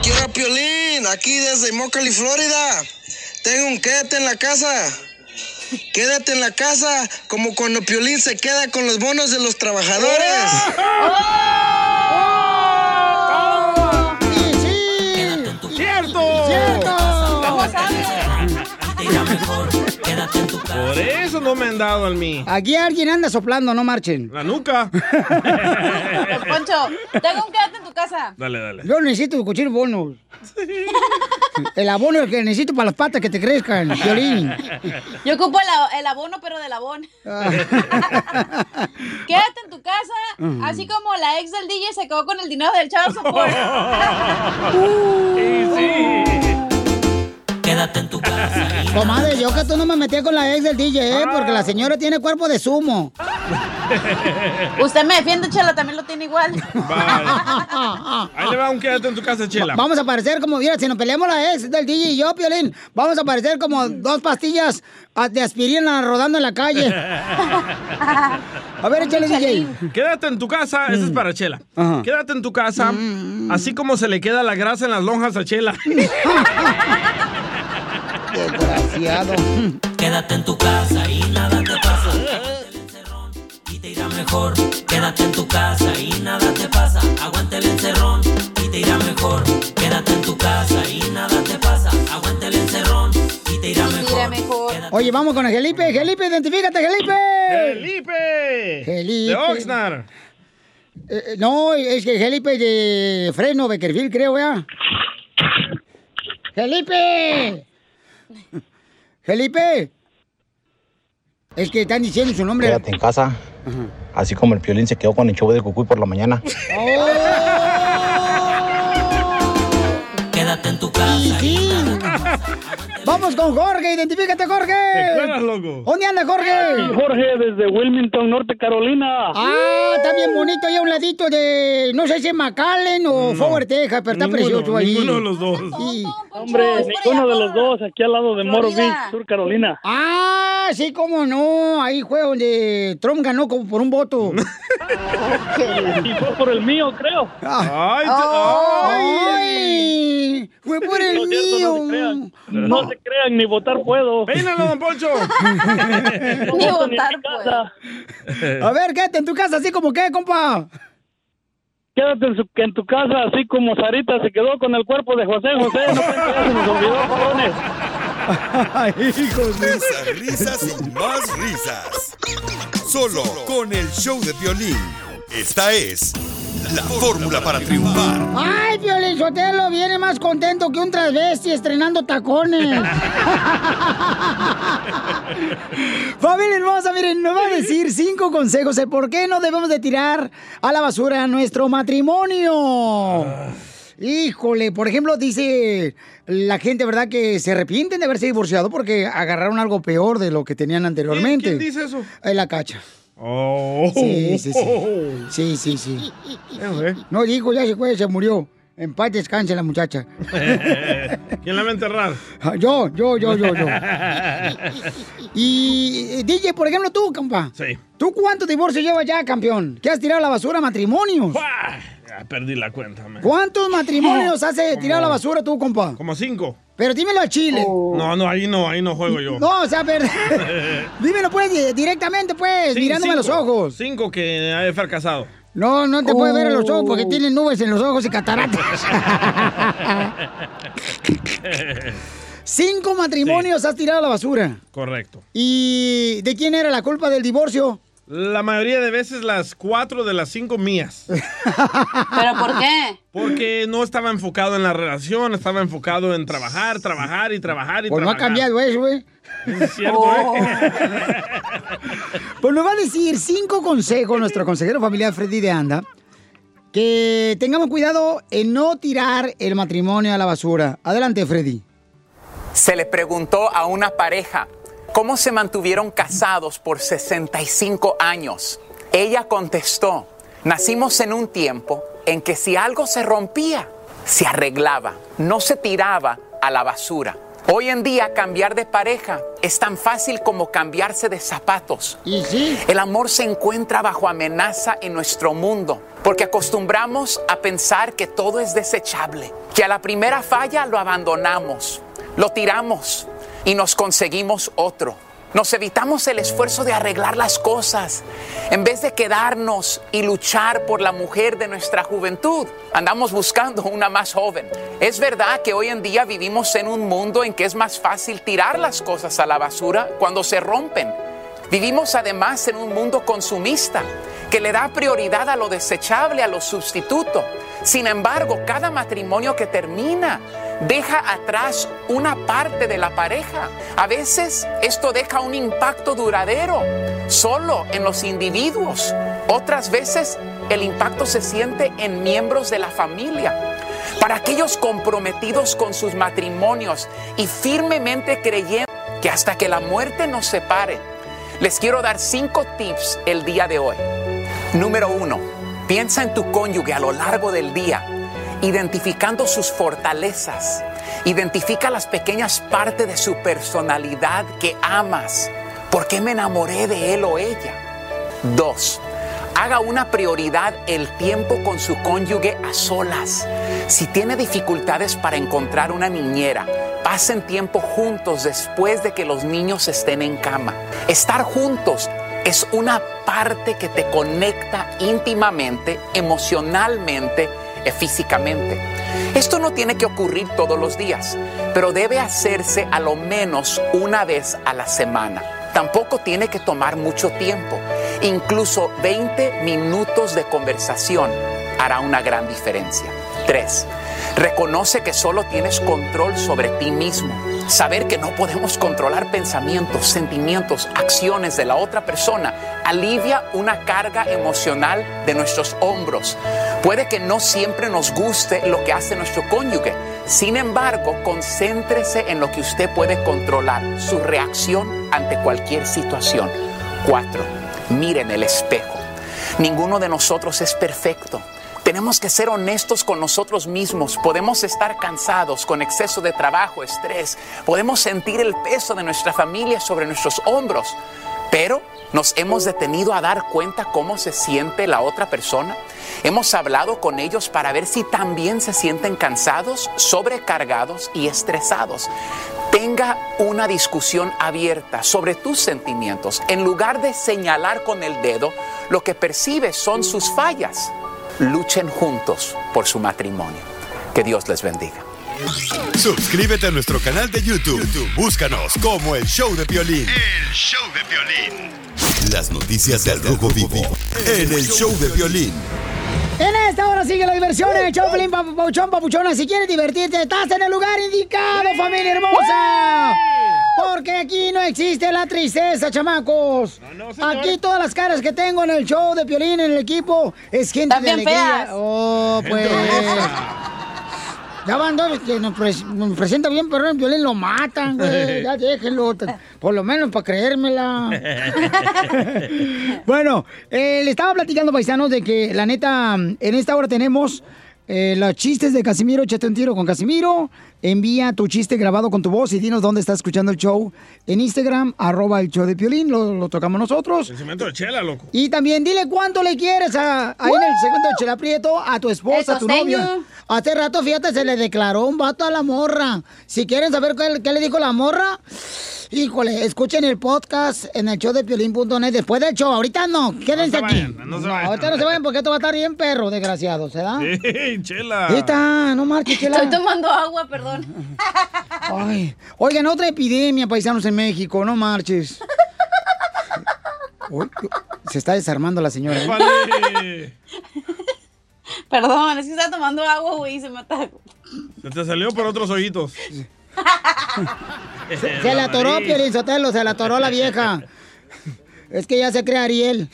Quiero Piolín, aquí desde Mocali, Florida. Tengo un quédate en la casa. Quédate en la casa como cuando Piolín se queda con los bonos de los trabajadores. Mejor. Quédate en tu casa. Por eso no me han dado al mí. Aquí alguien anda soplando, no marchen. La nuca. Pues, Poncho, tengo un quédate en tu casa. Dale, dale. Yo necesito cochino bonos. El abono que necesito para las patas que te crezcan, violín. Yo ocupo el, abono, pero del abón. Quédate en tu casa, así como la ex del DJ se quedó con el dinero del chavo support. Sí, sí. Quédate en tu casa Comadre, yo que tú no me metí con la ex del DJ, ¿eh? Porque la señora tiene cuerpo de sumo. Usted me defiende, Chela, también lo tiene igual. Ahí le va un quédate en tu casa, Chela. Vamos a parecer como, mira, si nos peleamos la ex del DJ y yo, Piolín, vamos a parecer como dos pastillas ah, de aspirina rodando en la calle. A ver, échale, DJ. Quédate en tu casa, esa es para Chela. Quédate en tu casa, así como se le queda la grasa en las lonjas a Chela. Desgraciado. Quédate en tu casa y nada te pasa. Aguante el encerrón y te irá mejor. Quédate en tu casa y nada te pasa. Aguante el encerrón y te irá mejor. Quédate en tu casa y nada te pasa. Aguante el encerrón y te irá mejor. Oye, vamos con el Felipe. Felipe, identifícate, Felipe. ¡Felipe! Felipe. De Oxnard. Eh, eh, no, es que Felipe de Freno, Beckerfield, creo, ¿ya? ¡Felipe! ¡Felipe! Es que están diciendo su nombre. Quédate en casa. Así como el piolín se quedó con el show de Cucuy por la mañana. Quédate Vamos con Jorge, identifícate, Jorge. ¿Te acuerdas, loco? ¿Dónde anda, Jorge? Jorge, desde Wilmington, Norte Carolina. Ah, está bien bonito ahí a un ladito de, no sé si es McAllen o Forward, Texas, pero está Ninguno, precioso ahí. ninguno de los dos. Hombre, ninguno de los dos, aquí al lado de Moro. Beach, Sur Carolina. Ah, sí, cómo no. Ahí fue donde Trump ganó como por un voto. Y fue por el mío, creo. Ay, ay, fue por el No mío. No se crean, no se crean, ni votar puedo. Peínalo, don Poncho. No Ni votar casa. A ver, quédate en tu casa así como qué, compa. Quédate en, su- en tu casa, así como Sarita se quedó con el cuerpo de José José. No pensé que ya se nos olvidó, cabrones. Risas, risas y más risas. Solo con el show de violín. Esta es la fórmula para triunfar. Ay, Piolín Sotelo viene más contento que un transvesti estrenando tacones. Familia hermosa, miren, nos va a decir cinco consejos de por qué no debemos de tirar a la basura nuestro matrimonio. Híjole, por ejemplo, dice la gente, ¿verdad? Que se arrepienten de haberse divorciado porque agarraron algo peor de lo que tenían anteriormente. ¿Quién dice eso? En la cacha. Oh. Sí, sí, sí. Sí, sí, sí. No dijo, ya se fue, se murió. En paz descanse la muchacha. ¿Quién la va a enterrar? Ah, Yo, yo, yo, yo, yo. Y eh, DJ, por ejemplo, tú, compa. Sí. ¿Tú cuántos divorcios llevas ya, campeón? ¿Qué has tirado a la basura? ¿Matrimonios? Ya perdí la cuenta, man. ¿Cuántos matrimonios has eh, tirado a la basura tú, compa? Como cinco. Pero dímelo a Chile. No, no, ahí no, ahí no juego yo. No, o sea, pero... dímelo pues di- directamente, pues, Sí, mirándome a los ojos. Cinco que he fracasado. No, no te puedes ver a los ojos Oh. porque tienen nubes en los ojos y cataratas. Cinco matrimonios has tirado a la basura. Correcto. ¿Y de quién era la culpa del divorcio? La mayoría de veces las cuatro de las cinco mías. ¿Pero por qué? Porque no estaba enfocado en la relación, estaba enfocado en trabajar, trabajar y trabajar y Pues no ha trabajar. cambiado eso, güey. Es cierto, Oh. ¿eh? Pues nos va a decir cinco consejos nuestro consejero familiar Freddy de Anda. Que tengamos cuidado en no tirar el matrimonio a la basura. Adelante, Freddy. Se le preguntó a una pareja cómo se mantuvieron casados por 65 años. Ella contestó, nacimos en un tiempo en que si algo se rompía, se arreglaba, no se tiraba a la basura. Hoy en día cambiar de pareja es tan fácil como cambiarse de zapatos. El amor se encuentra bajo amenaza en nuestro mundo porque acostumbramos a pensar que todo es desechable, que a la primera falla lo abandonamos, lo tiramos y nos conseguimos otro. Nos evitamos el esfuerzo de arreglar las cosas. En vez de quedarnos y luchar por la mujer de nuestra juventud, andamos buscando una más joven. Es verdad que hoy en día vivimos en un mundo en que es más fácil tirar las cosas a la basura cuando se rompen. Vivimos además en un mundo consumista que le da prioridad a lo desechable, a lo sustituto. Sin embargo, cada matrimonio que termina deja atrás una parte de la pareja. A veces esto deja un impacto duradero solo en los individuos. Otras veces el impacto se siente en miembros de la familia. Para aquellos comprometidos con sus matrimonios y firmemente creyendo que hasta que la muerte nos separe, Les quiero dar cinco tips el día de hoy. Número uno, piensa en tu cónyuge a lo largo del día, identificando sus fortalezas. Identifica las pequeñas partes de su personalidad que amas. ¿Por qué me enamoré de él o ella? Dos, haga una prioridad el tiempo con su cónyuge a solas. Si tiene dificultades para encontrar una niñera, pasen tiempo juntos después de que los niños estén en cama. Estar juntos es una parte que te conecta íntimamente, emocionalmente físicamente. Esto no tiene que ocurrir todos los días, pero debe hacerse a lo menos una vez a la semana. Tampoco tiene que tomar mucho tiempo. Incluso 20 minutos de conversación hará una gran diferencia. 3. Reconoce que solo tienes control sobre ti mismo. Saber que no podemos controlar pensamientos, sentimientos, acciones de la otra persona alivia una carga emocional de nuestros hombros. Puede que no siempre nos guste lo que hace nuestro cónyuge. Sin embargo, concéntrese en lo que usted puede controlar, su reacción ante cualquier situación. 4. Mire en el espejo. Ninguno de nosotros es perfecto. Tenemos que ser honestos con nosotros mismos. Podemos estar cansados con exceso de trabajo, estrés. Podemos sentir el peso de nuestra familia sobre nuestros hombros. Pero nos hemos detenido a dar cuenta cómo se siente la otra persona. Hemos hablado con ellos para ver si también se sienten cansados, sobrecargados y estresados. Tenga una discusión abierta sobre tus sentimientos. En lugar de señalar con el dedo, lo que percibes son sus fallas luchen juntos por su matrimonio. Que Dios les bendiga. Suscríbete a nuestro canal de YouTube. YouTube, Búscanos como el Show de Violín. El show de violín. Las noticias del Rojo Vivo en el Show de Violín. En esta hora sigue la diversión en el show Pelín Papuchón Papuchona. Si quieres divertirte, estás en el lugar indicado, familia hermosa. Porque aquí no existe la tristeza, chamacos. aquí todas las caras que tengo en el show de Piolín, en el equipo, es gente de También alegría. feas. Oh, pues. Ya van dos que nos, nos presenta bien, pero en Piolín lo matan, güey. Ya déjenlo. Por lo menos para creérmela. Bueno, eh, le estaba platicando, paisanos, de que la neta, en esta hora tenemos eh, los chistes de Casimiro, échate un tiro con Casimiro. Envía tu chiste grabado con tu voz y dinos dónde estás escuchando el show. En Instagram, arroba el show de Piolín, lo, lo tocamos nosotros. El cemento de chela, loco. Y también dile cuánto le quieres a, ahí en el segmento de Chela Prieto a tu esposa, a tu costeño. Hace rato, fíjate, se le declaró un vato a la morra. Si quieren saber qué, qué le dijo la morra, híjole, escuchen el podcast en el show de piolín.net después del show. Ahorita no, quédense se aquí. no se vayan. ahorita no se vayan porque esto va a estar bien perro, desgraciado, ¿se da? ¡Ey, chela! Ahí está, no marches, Chela. Estoy tomando agua, perdón. Ay, oigan, otra epidemia, paisanos en México, no marches. Uy, se está desarmando la señora. ¿eh? Vale. Perdón, es que estaba tomando agua, güey, y se me atacó. Se te salió por otros ojitos. Se, se le atoró, Piolín Sotelo, se le atoró la vieja. Es que ya se cree Ariel.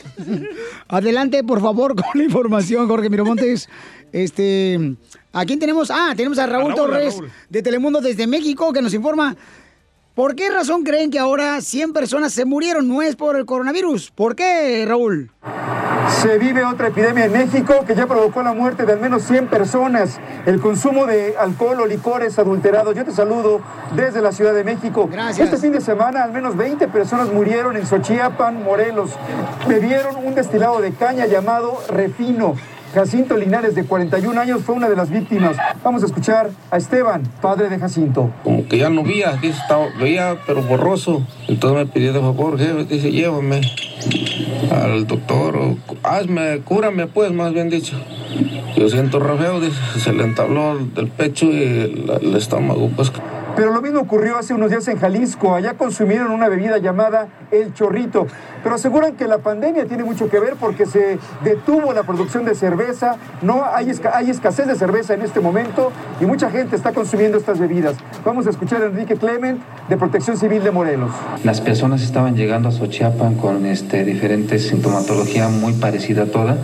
Adelante, por favor, con la información, Jorge Miramontes. Este, ¿a quién tenemos? Ah, tenemos a Raúl, A Raúl, a Torres Raúl. de Telemundo desde México que nos informa. ¿Por qué razón creen que ahora 100 personas se murieron? No es por el coronavirus. ¿Por qué, Raúl? Se vive otra epidemia en México que ya provocó la muerte de al menos 100 personas. El consumo de alcohol o licores adulterados. Yo te saludo desde la Ciudad de México. Gracias. Este fin de semana al menos 20 personas murieron en Xochiapan, Morelos. Bebieron un destilado de caña llamado refino. Jacinto Linares, de 41 años, fue una de las víctimas. Vamos a escuchar a Esteban, padre de Jacinto. como que ya no veía, estaba, veía pero borroso. Entonces me pidió de favor, jefe, dice, llévame al doctor, o hazme, cúrame pues, más bien dicho. Yo siento re feo, dice, se le entabló del pecho y el estómago, pues. Pero lo mismo ocurrió hace unos días en Jalisco. Allá consumieron una bebida llamada El Chorrito. Pero aseguran que la pandemia tiene mucho que ver porque se detuvo la producción de cerveza. No hay, esca- hay escasez de cerveza en este momento y mucha gente está consumiendo estas bebidas. Vamos a escuchar a Enrique Clement de Protección Civil de Morelos. Las personas estaban llegando a Xochiapan con este, diferentes sintomatología muy parecida a toda,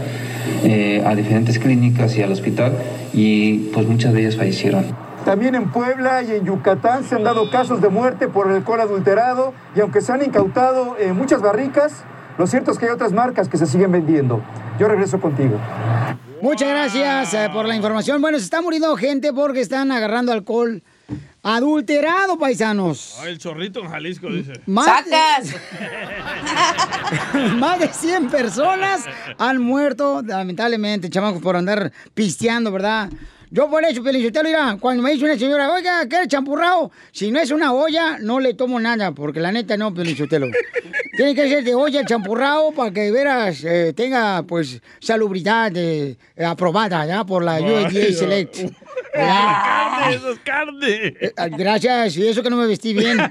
eh, a diferentes clínicas y al hospital, y pues muchas de ellas fallecieron. También en Puebla y en Yucatán se han dado casos de muerte por alcohol adulterado y aunque se han incautado eh, muchas barricas, lo cierto es que hay otras marcas que se siguen vendiendo. Yo regreso contigo. Muchas gracias eh, por la información. Bueno, se está muriendo gente porque están agarrando alcohol adulterado, paisanos. Ay, el chorrito en Jalisco dice. Más de- Más de 100 personas han muerto, lamentablemente, chamacos, por andar pisteando, ¿verdad? Yo por eso, Pelichotelo, mira, cuando me dice una señora, oiga, ¿qué es champurrado? Si no es una olla, no le tomo nada, porque la neta no, Pelichotelo. Tiene que ser de olla el champurrado para que, veras, eh, tenga, pues, salubridad eh, aprobada, ¿ya? Por la USDA Select. carne, eso es carne. Eh, ah, Gracias, y eso que no me vestí bien.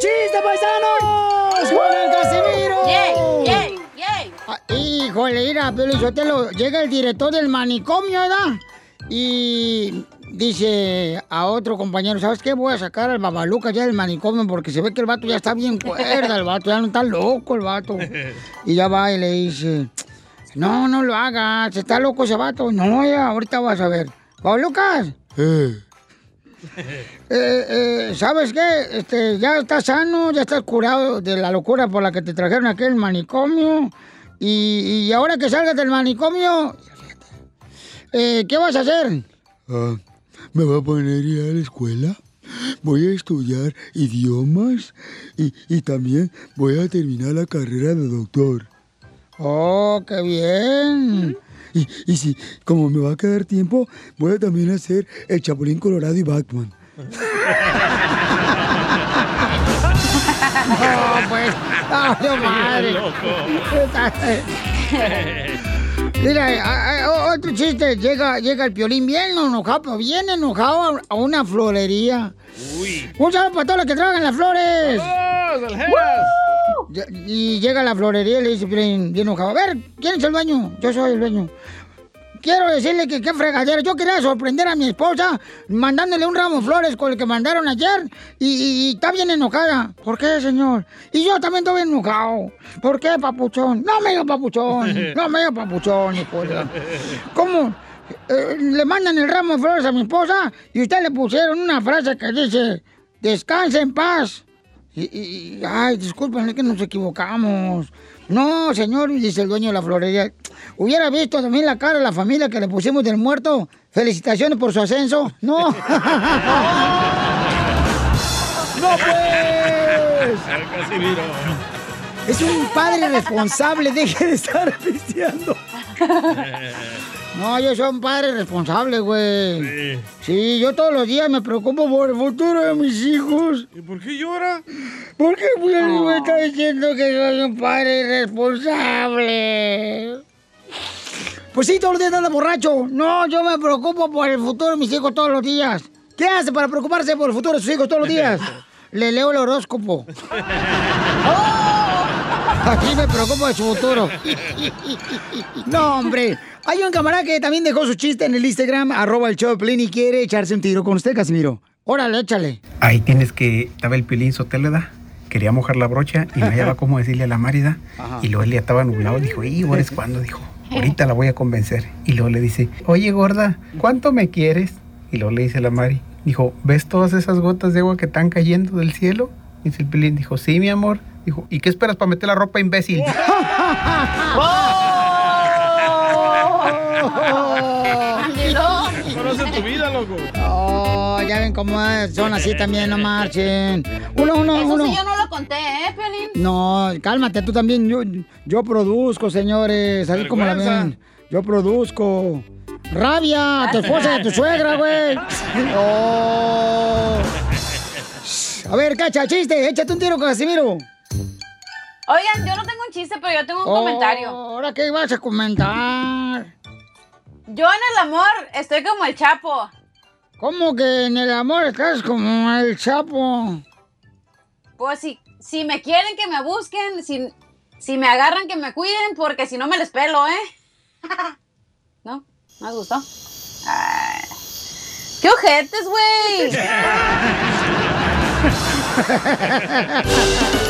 los chistes, paisanos! ¡Con el Casimiro! ¡Yay, yay, yay! Ah, híjole, mira, llega el director del manicomio, ¿verdad? Y dice a otro compañero, ¿sabes qué? Voy a sacar al babaluca ya del manicomio porque se ve que el vato ya está bien cuerda, el vato ya no está loco el vato. Y ya va y le dice, no, no lo hagas, está loco ese vato. No, ya, ahorita vas a ver. ¿Babalucas? Eh. Eh, eh, ¿Sabes qué? Este, ya estás sano, ya estás curado de la locura por la que te trajeron aquí al manicomio. Y, y ahora que salgas del manicomio, eh, ¿qué vas a hacer? Ah, me voy a poner a ir a la escuela. Voy a estudiar idiomas y, y también voy a terminar la carrera de doctor. Oh, qué bien. Y, y si, como me va a quedar tiempo, voy a también hacer el Chapulín Colorado y Batman. No, pues, no, madre. Mira, a- a- otro chiste. Llega, llega el piolín bien enojado, pero bien enojado a- a una florería. Un saludo para todos los que trabajan las flores. Ya- Y llega a la florería y le dice bien, bien enojado. A ver, ¿quién es el dueño? Yo soy el dueño. Quiero decirle que qué fregadera. Yo quería sorprender a mi esposa mandándole un ramo de flores con el que mandaron ayer y, y- y está bien enojada. ¿Por qué, señor? Y yo también estoy enojado. ¿Por qué, papuchón? No me diga papuchón. No me diga papuchón, hijo ¿Cómo? Eh, le mandan el ramo de flores a mi esposa y usted le pusieron una frase que dice, descanse en paz. Y, y- ay, disculpen, es que nos equivocamos. No, señor, dice el dueño de la florería. Hubiera visto también la cara de la familia que le pusimos del muerto. Felicitaciones por su ascenso. No. no, pues. Es un padre responsable, deje de estar pisteando. No, yo soy un padre responsable, güey. Sí. yo todos los días me preocupo por el futuro de mis hijos. ¿Y por qué llora? Porque pues, me está diciendo que soy un padre responsable. Pues sí, todos los días anda borracho. No, yo me preocupo por el futuro de mis hijos todos los días. ¿Qué hace para preocuparse por el futuro de sus hijos todos los días? Le leo el horóscopo. Aquí me preocupo de su futuro. No, hombre. Hay un camarada que también dejó su chiste en el Instagram, arroba el Piolín, y quiere echarse un tiro con usted, Casimiro. Órale, échale. Ahí tienes que, estaba el Piolín Sotelo, ¿da? Quería mojar la brocha y no hallaba cómo decirle a la Márida. Y luego él ya estaba nublado. Dijo, ¿y ahora es cuando? Dijo, ahorita la voy a convencer. Y luego le dice, oye gorda, ¿cuánto me quieres? Y luego le dice la Mari, dijo, ¿ves todas esas gotas de agua que están cayendo del cielo? Dice el Piolín, dijo, sí, mi amor. Dijo, ¿y qué esperas para meter la ropa, imbécil? Conoce tu vida, loco. Oh, ya ven cómo es, son así también, no marchen. Uno, uno, Eso uno. sí yo no lo conté, ¿eh, Piolín? No, cálmate, tú también. Yo, yo produzco, señores. Así como la ven. Yo produzco. Rabia a tu esposa y a tu suegra, güey. Oh. A ver, cacha, chiste. Échate un tiro con Casimiro. Oigan, yo no tengo un chiste, pero yo tengo un Oh, comentario. ¿Ahora qué vas a comentar? Yo en el amor estoy como el Chapo. ¿Cómo que en el amor estás como el Chapo? Pues si, si me quieren que me busquen, si, si me agarran que me cuiden, porque si no me les pelo, ¿eh? ¿No? ¿No les gustó? Ay. ¡Qué ojetes, güey!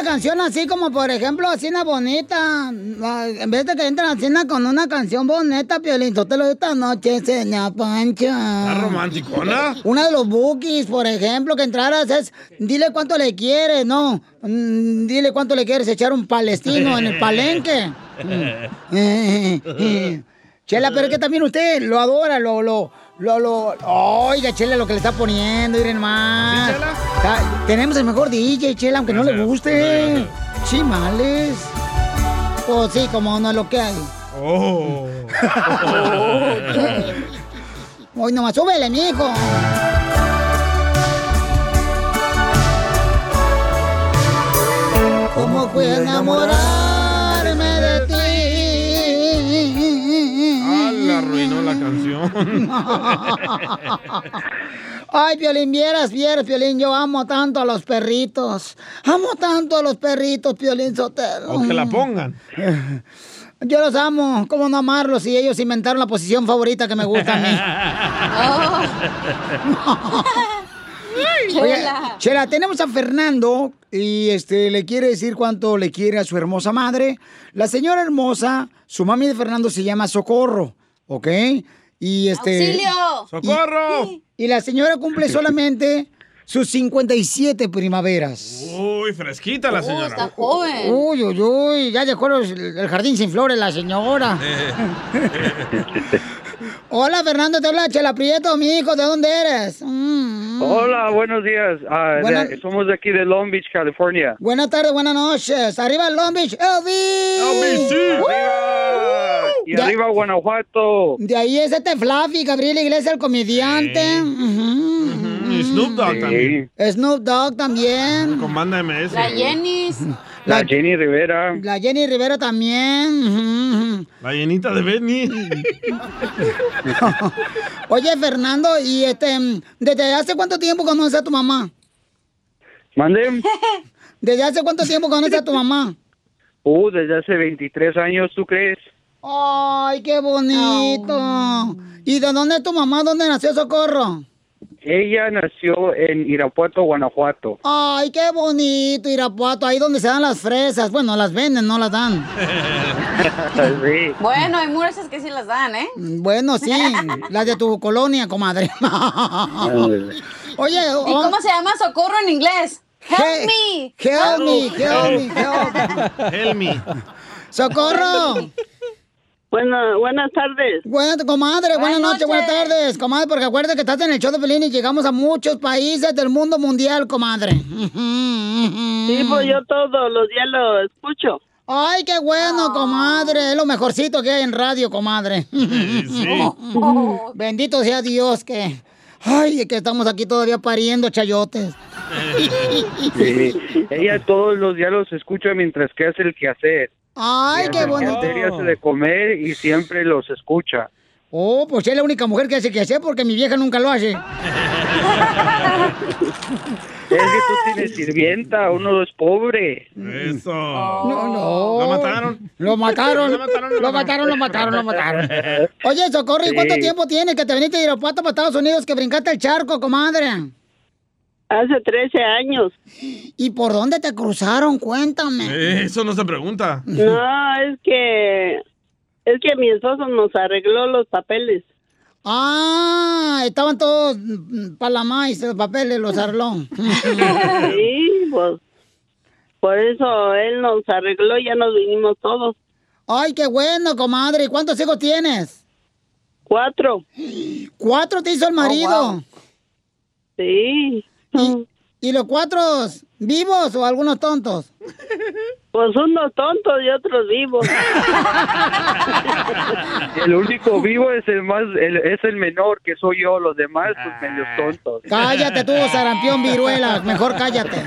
una canción así como, por ejemplo, así una bonita, en vez de que entre así una- con una canción bonita, Piolín, Sotelo, esta noche cena pancha. ¿Está romanticona? Una de los bookies, por ejemplo, que entraras es, dile cuánto le quieres, no, mm, dile cuánto le quieres echar un palestino en el palenque. Chela, pero es que también usted lo adora, lo, lo, lo, lo, oiga, Chela, lo que le está poniendo, miren más. Ta- Tenemos el mejor DJ, Chela, aunque no le guste. Chimales. Pues sí, como no es lo que hay. Oh. Hoy nomás, súbele, mijo. ¿Cómo fue enamorarme canción. Ay, Piolín, vieras, vieras, Piolín, yo amo tanto a los perritos. Amo tanto a los perritos, Piolín Sotelo. O que la pongan. Yo los amo, ¿cómo no amarlos si ellos inventaron la posición favorita que me gusta a mí? Oye, Chela. Chela, tenemos a Fernando y este le quiere decir cuánto le quiere a su hermosa madre. La señora hermosa, su mami de Fernando se llama Socorro, ¿ok? Y este. ¡Auxilio! ¡Socorro! Y, y la señora cumple solamente sus 57 primaveras. Uy, fresquita la señora. está joven. Uy, uy, uy, ya dejó el jardín sin flores la señora. Hola, Fernando, te habla Chela Prieto, mi hijo, ¿de dónde eres? Mm, mm. Hola, buenos días. Ah, de- somos de aquí de Long Beach, California. Buenas tardes, buenas noches. Arriba Long Beach, Elvis. Y De- arriba Guanajuato. De ahí es este Fluffy, Gabriel Iglesias, el comediante. Y Snoop Dogg también. Snoop Dogg también. Con banda MS. La Jenny. La Jenny Rivera. La Jenny Rivera también. La llenita de Benny. Oye, Fernando, ¿y este, desde hace cuánto tiempo conoces a tu mamá? ¿Mande? ¿Desde hace cuánto tiempo conoces a tu mamá? Uh, desde hace 23 años, ¿tú crees? Ay, qué bonito. ¿Y de dónde es tu mamá? ¿Dónde nació Socorro? Ella nació en Irapuato, Guanajuato. Ay, qué bonito, Irapuato, ahí donde se dan las fresas. Bueno, las venden, no las dan. sí. Bueno, hay mujeres que sí las dan, ¿eh? Bueno, sí, las de tu colonia, comadre. Oye, ¿Y cómo se llama socorro en inglés? Help me. Help me, help me, help Help me. ¡Socorro! Buenas, buenas tardes. Buenas, comadre, buenas, Buenas noches, buenas tardes, comadre, porque acuérdate que estás en el show de Pelín y llegamos a muchos países del mundo mundial, comadre. Sí, pues yo todos los días lo escucho. Ay, qué bueno, comadre. Es lo mejorcito que hay en radio, comadre. Bendito sea Dios que. Ay, que estamos aquí todavía pariendo chayotes. Sí. Ella todos los días los escucha mientras que hace el quehacer. Ay, qué bonito. hace de comer y siempre los escucha. Oh, pues es la única mujer que hace que hacer porque mi vieja nunca lo hace. Es que tú tienes sirvienta, uno es pobre. Eso. No, no. ¿Lo mataron? Lo mataron. Lo mataron, Lo mataron, lo mataron, lo mataron. Oye, Socorro, ¿y cuánto tiempo tienes que te viniste de Irapuato para Estados Unidos que brincaste el charco, comadre? Hace 13 años. ¿Y por dónde te cruzaron? Cuéntame. Eh, Eso no se pregunta. No, es que es que mi esposo nos arregló los papeles. Ah, estaban todos para la maíz, los papeles, los arregló. Sí, pues por eso él nos arregló y ya nos vinimos todos. Ay, qué bueno, comadre. ¿Y cuántos hijos tienes? Cuatro. ¿Cuatro te hizo el marido? Oh, wow. Sí. ¿Y, y los cuatro vivos o algunos tontos? Pues unos tontos y otros vivos. El único vivo es el más, el- es el menor, que soy yo. Los demás, pues medios tontos. Cállate tú, sarampión, viruela. Mejor cállate.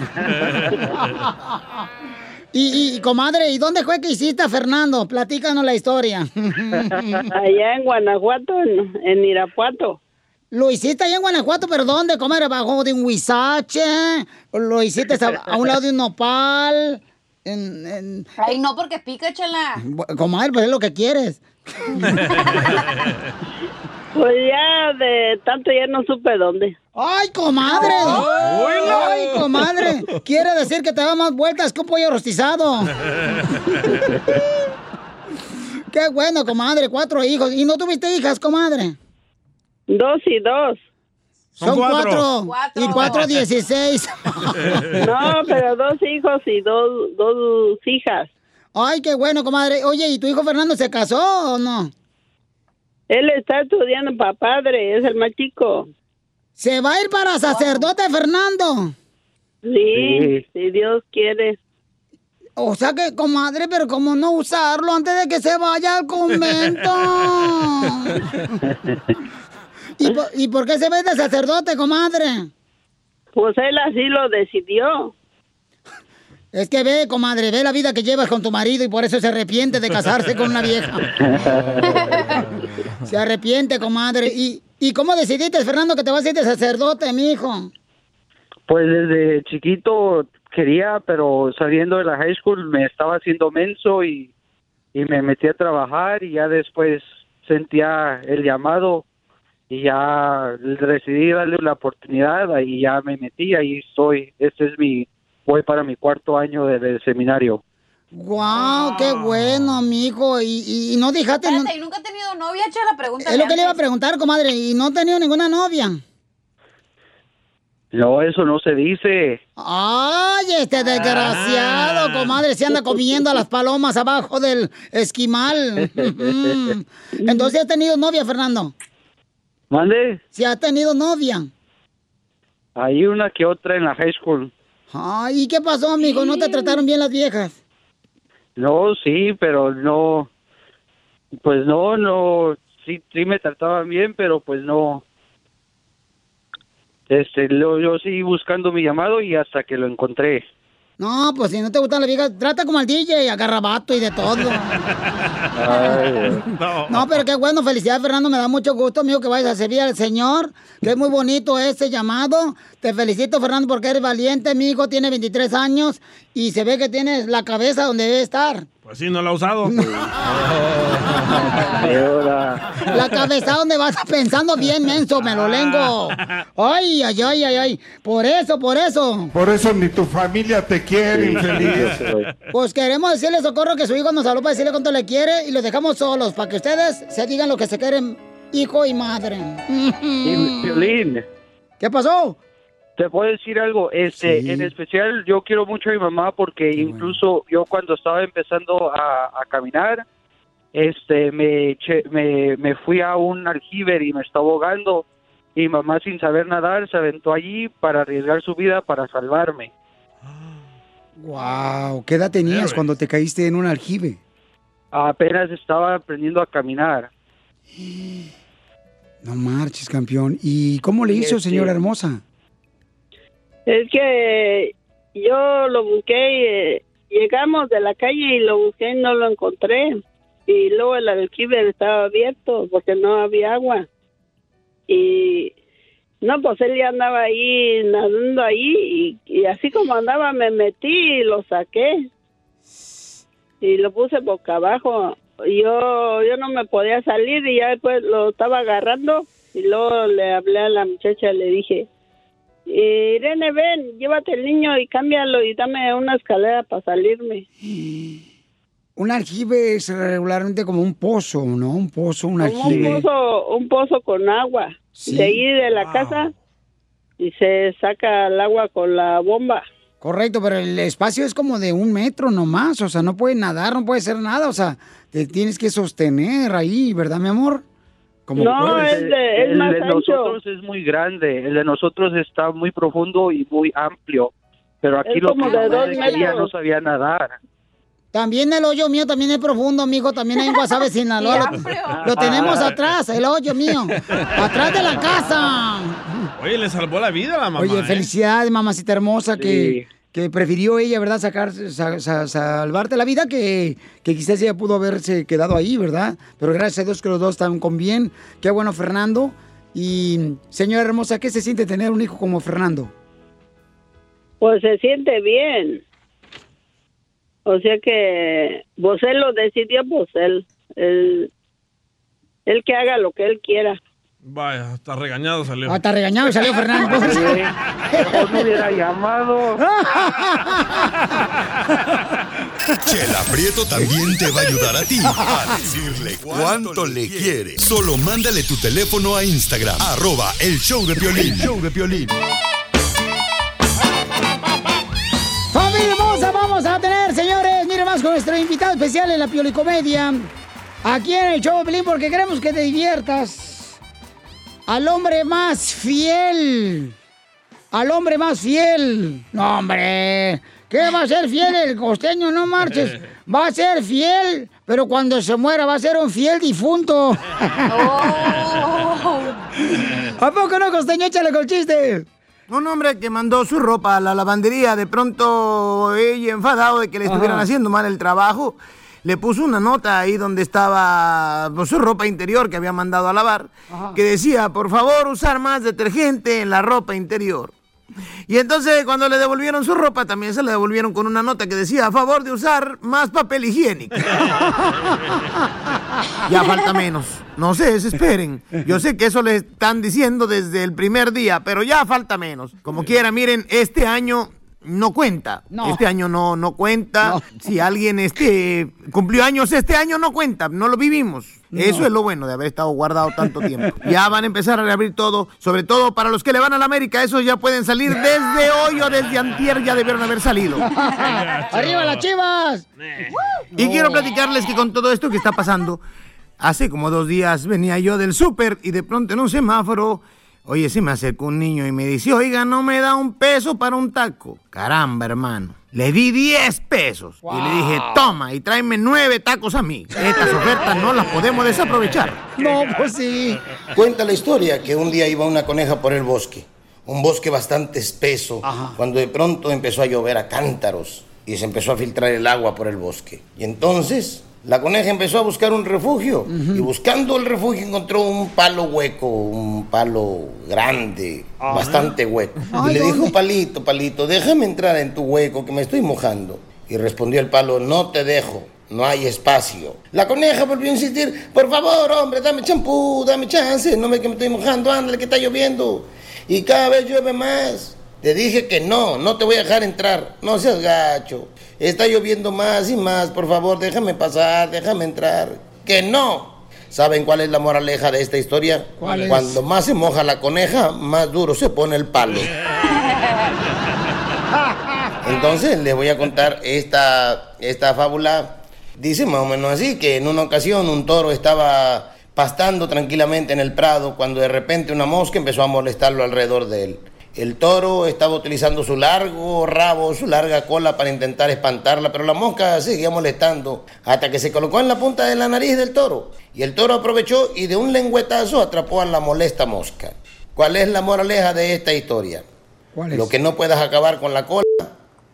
Y, y, comadre, ¿y dónde fue que hiciste a Fernando? Platícanos la historia. Allá en Guanajuato, en, en Irapuato. Lo hiciste allá en Guanajuato, pero ¿dónde, comadre? ¿Bajo de un huizache? ¿O ¿Lo hiciste a, a un lado de un nopal? En, en- Ay, no, porque pica, chala. Bu- Comadre, pues es lo que quieres. Pues ya de tanto ya no supe dónde. ¡Ay, comadre! ¡Ay, comadre! Quiere decir que te da más vueltas que un pollo rostizado. Qué bueno, comadre, cuatro hijos. ¿Y no tuviste hijas, comadre? Dos y dos. Son cuatro. Y cuatro, dieciséis. No, pero dos hijos y dos, dos hijas. Ay, qué bueno, comadre. Oye, ¿y tu hijo Fernando se casó o no? Él está estudiando para padre, es el más chico. ¿Se va a ir para sacerdote, Fernando? Sí, si Dios quiere. O sea que, comadre, pero como no usarlo antes de que se vaya al convento. ¿Y por, y por qué se ve de sacerdote, comadre? Pues él así lo decidió. Es que ve, comadre, ve la vida que llevas con tu marido y por eso se arrepiente de casarse con una vieja. Se arrepiente, comadre. ¿Y, ¿Y cómo decidiste, Fernando, que te vas a ir de sacerdote, mi hijo? Pues desde chiquito quería, pero saliendo de la high school me estaba haciendo menso y, y me metí a trabajar y ya después sentía el llamado y ya decidí darle la oportunidad y ya me metí, ahí estoy. Este es mi, voy para mi cuarto año de- del seminario. ¡Guau! ¡Qué bueno, mijo! ¿Y, y, y no dejaste...? Espérate, ¿y nunca he tenido novia, chala? Pregúntale es lo que le iba a preguntar, comadre. ¿Y no he tenido ninguna novia? No, eso no se dice. ¡Ay, este desgraciado, Ah. comadre! Se anda comiendo a las palomas abajo del esquimal. Mm. Entonces, ¿has tenido novia, Fernando? Mande, ¿Si has tenido novia? hay una que otra en la high school. Ay, ¿y qué pasó, amigo? ¿No te trataron bien las viejas? No, sí, pero no, pues no, no, sí, sí me trataban bien, pero pues no. Este, lo, yo seguí buscando mi llamado y hasta que lo encontré. No, pues si no te gustan las viejas, trata como al DJ, agarra vato y de todo. No, pero qué bueno, felicidades Fernando, me da mucho gusto, amigo, que vayas a servir al Señor, que es muy bonito ese llamado. Te felicito, Fernando, porque eres valiente, mi hijo tiene 23 años y se ve que tienes la cabeza donde debe estar. Pues sí, no la ha usado. La cabeza donde vas pensando bien, menso, me lo lengo. Ay, ay, ay, ay, ay. Por eso, por eso. Por eso ni tu familia te quiere, infeliz. Pues queremos decirle, Socorro, que su hijo nos habló para decirle cuánto le quiere y los dejamos solos para que ustedes se digan lo que se quieren, hijo y madre. Y Violín, ¿Qué pasó? Te puedo decir algo, este, en especial yo quiero mucho a mi mamá porque incluso yo cuando estaba empezando a, a caminar, este, me, me, me fui a un aljibe y me estaba ahogando y mamá sin saber nadar se aventó allí para arriesgar su vida para salvarme. Wow, ¿qué edad tenías cuando te caíste en un aljibe? Apenas estaba aprendiendo a caminar. No marches, campeón. ¿Y cómo le hizo, Este- señora hermosa? Es que yo lo busqué, eh, llegamos de la calle y lo busqué y no lo encontré. Y luego el aljibe estaba abierto porque no había agua. Y no, pues él ya andaba ahí nadando ahí y, y así como andaba me metí y lo saqué. Y lo puse boca abajo. Yo, yo no me podía salir y ya después lo estaba agarrando y luego le hablé a la muchacha le dije, Irene, ven, llévate el niño y cámbialo y dame una escalera para salirme. Un aljibe es regularmente como un pozo, ¿no? Un pozo, un Como un aljibe. pozo, un pozo con agua. Sí. De ahí de la casa y se saca el agua con la bomba. Correcto, pero el espacio es como de un metro nomás, o sea, no puede nadar, no puede hacer nada, o sea, te tienes que sostener ahí, ¿verdad, mi amor? Como No, el de, el más de ancho. nosotros es muy grande, el de nosotros está muy profundo y muy amplio. Pero aquí Es lo que de dos quería metros. no sabía nadar. También el hoyo mío también es profundo, amigo. También hay en Guasave, Sinaloa. Lo, lo tenemos atrás, el hoyo mío. Atrás de la casa. Oye, le salvó la vida a la mamá. Oye, ¿eh? felicidades, mamacita hermosa, que, que prefirió ella, ¿verdad? Sacar, sa- sa- salvarte la vida, que, que quizás ella pudo haberse quedado ahí, ¿verdad? Pero gracias a Dios que los dos están con bien. Qué bueno, Fernando. Y, señora hermosa, ¿qué se siente tener un hijo como Fernando? Pues se siente bien. O sea que, pues él lo decidió, pues él, él, él que haga lo que él quiera. Vaya, hasta regañado salió. Hasta regañado salió Fernando. Mejor no hubiera llamado. Chela Prieto también te va a ayudar a ti a decirle cuánto le quiere. Solo mándale tu teléfono a Instagram, arroba el show de Piolín. show de Piolín. ¡Familia hermosa! Vamos a tener, señores, miren más con nuestro invitado especial en la Piolicomedia. Aquí en el show de Pelín, porque queremos que te diviertas. Al hombre más fiel. Al hombre más fiel. No, hombre. ¿Qué va a ser fiel el costeño? No marches. Va a ser fiel, pero cuando se muera va a ser un fiel difunto. ¿A poco no, costeño? Échale con chiste. Un hombre que mandó su ropa a la lavandería, de pronto ella enfadado de que le estuvieran Ajá. haciendo mal el trabajo, le puso una nota ahí donde estaba pues, su ropa interior que había mandado a lavar, que decía, por favor, usar más detergente en la ropa interior. Y entonces cuando le devolvieron su ropa, también se la devolvieron con una nota que decía, a favor de usar más papel higiénico. Ya falta menos. No se desesperen. Yo sé que eso le están diciendo desde el primer día, pero ya falta menos. Como quiera, miren, este año no cuenta. No. Este año no, no cuenta. Si alguien este, cumplió años este año, no cuenta. No lo vivimos. Eso es lo bueno de haber estado guardado tanto tiempo. Ya van a empezar a reabrir todo, sobre todo para los que le van a la América. Esos ya pueden salir desde hoy o desde antier, ya debieron haber salido. ¡Arriba las chivas! Y quiero platicarles que con todo esto que está pasando, hace como dos días venía yo del súper y de pronto en un semáforo, oye, se me acercó un niño y me dice, oiga, no me da un peso para un taco. Caramba, hermano. Le di 10 pesos y le dije, toma y tráeme nueve tacos a mí. Estas ofertas no las podemos desaprovechar. No, pues sí. Cuenta la historia que un día iba una coneja por el bosque, un bosque bastante espeso, cuando de pronto empezó a llover a cántaros y se empezó a filtrar el agua por el bosque. Y entonces la coneja empezó a buscar un refugio y buscando el refugio encontró un palo hueco, un palo grande, bastante hueco. Ay, y le dijo, palito, palito, déjame entrar en tu hueco que me estoy mojando. Y respondió el palo, no te dejo. No hay espacio. La coneja volvió a insistir, por favor, hombre, dame champú, dame chance, no me que me estoy mojando, ándale que está lloviendo. Y cada vez llueve más. Te dije que no, no te voy a dejar entrar. No seas gacho. Está lloviendo más y más, por favor, déjame pasar, déjame entrar. Que no. ¿Saben cuál es la moraleja de esta historia? ¿Cuál es? Cuando más se moja la coneja, más duro se pone el palo. Entonces les voy a contar esta, esta fábula. Dice más o menos así, que en una ocasión un toro estaba pastando tranquilamente en el prado cuando de repente una mosca empezó a molestarlo alrededor de él. El toro estaba utilizando su largo rabo, su larga cola para intentar espantarla, pero la mosca seguía molestando hasta que se colocó en la punta de la nariz del toro. Y el toro aprovechó y de un lengüetazo atrapó a la molesta mosca. ¿Cuál es la moraleja de esta historia? ¿Cuál es? Lo que no puedas acabar con la cola,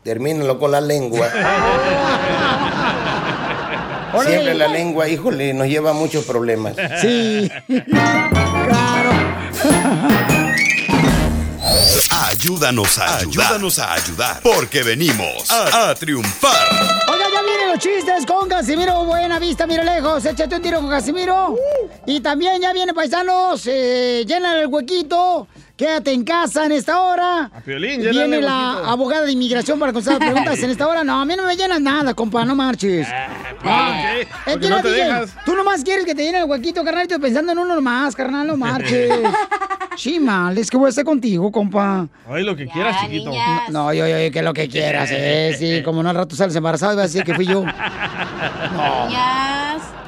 termínalo con la lengua. Siempre la lengua, híjole, nos lleva a muchos problemas. Sí. Ayúdanos a ayudar. Ayúdanos a ayudar. Porque venimos a, a triunfar. Oiga, ya vienen los chistes con Casimiro Buena Vista, mira lejos. Échate un tiro con Casimiro. Y también ya viene paisanos, eh, llenan el huequito. Quédate en casa en esta hora. A Piolín, Viene la abogada de inmigración para contestar preguntas en esta hora. No, a mí no me llenas nada, compa, no marches. ¿por qué? Es Porque que no no, te dejas. Tú nomás quieres que te llene el huequito, carnal, y estoy pensando en uno nomás, carnal, no marches. Sí, mal, es que voy a estar contigo, compa. Ay, lo que quieras, chiquito. No, yo, yo, yo, que lo que quieras, eh, sí, como no al rato sales embarazado y vas a decir que fui yo.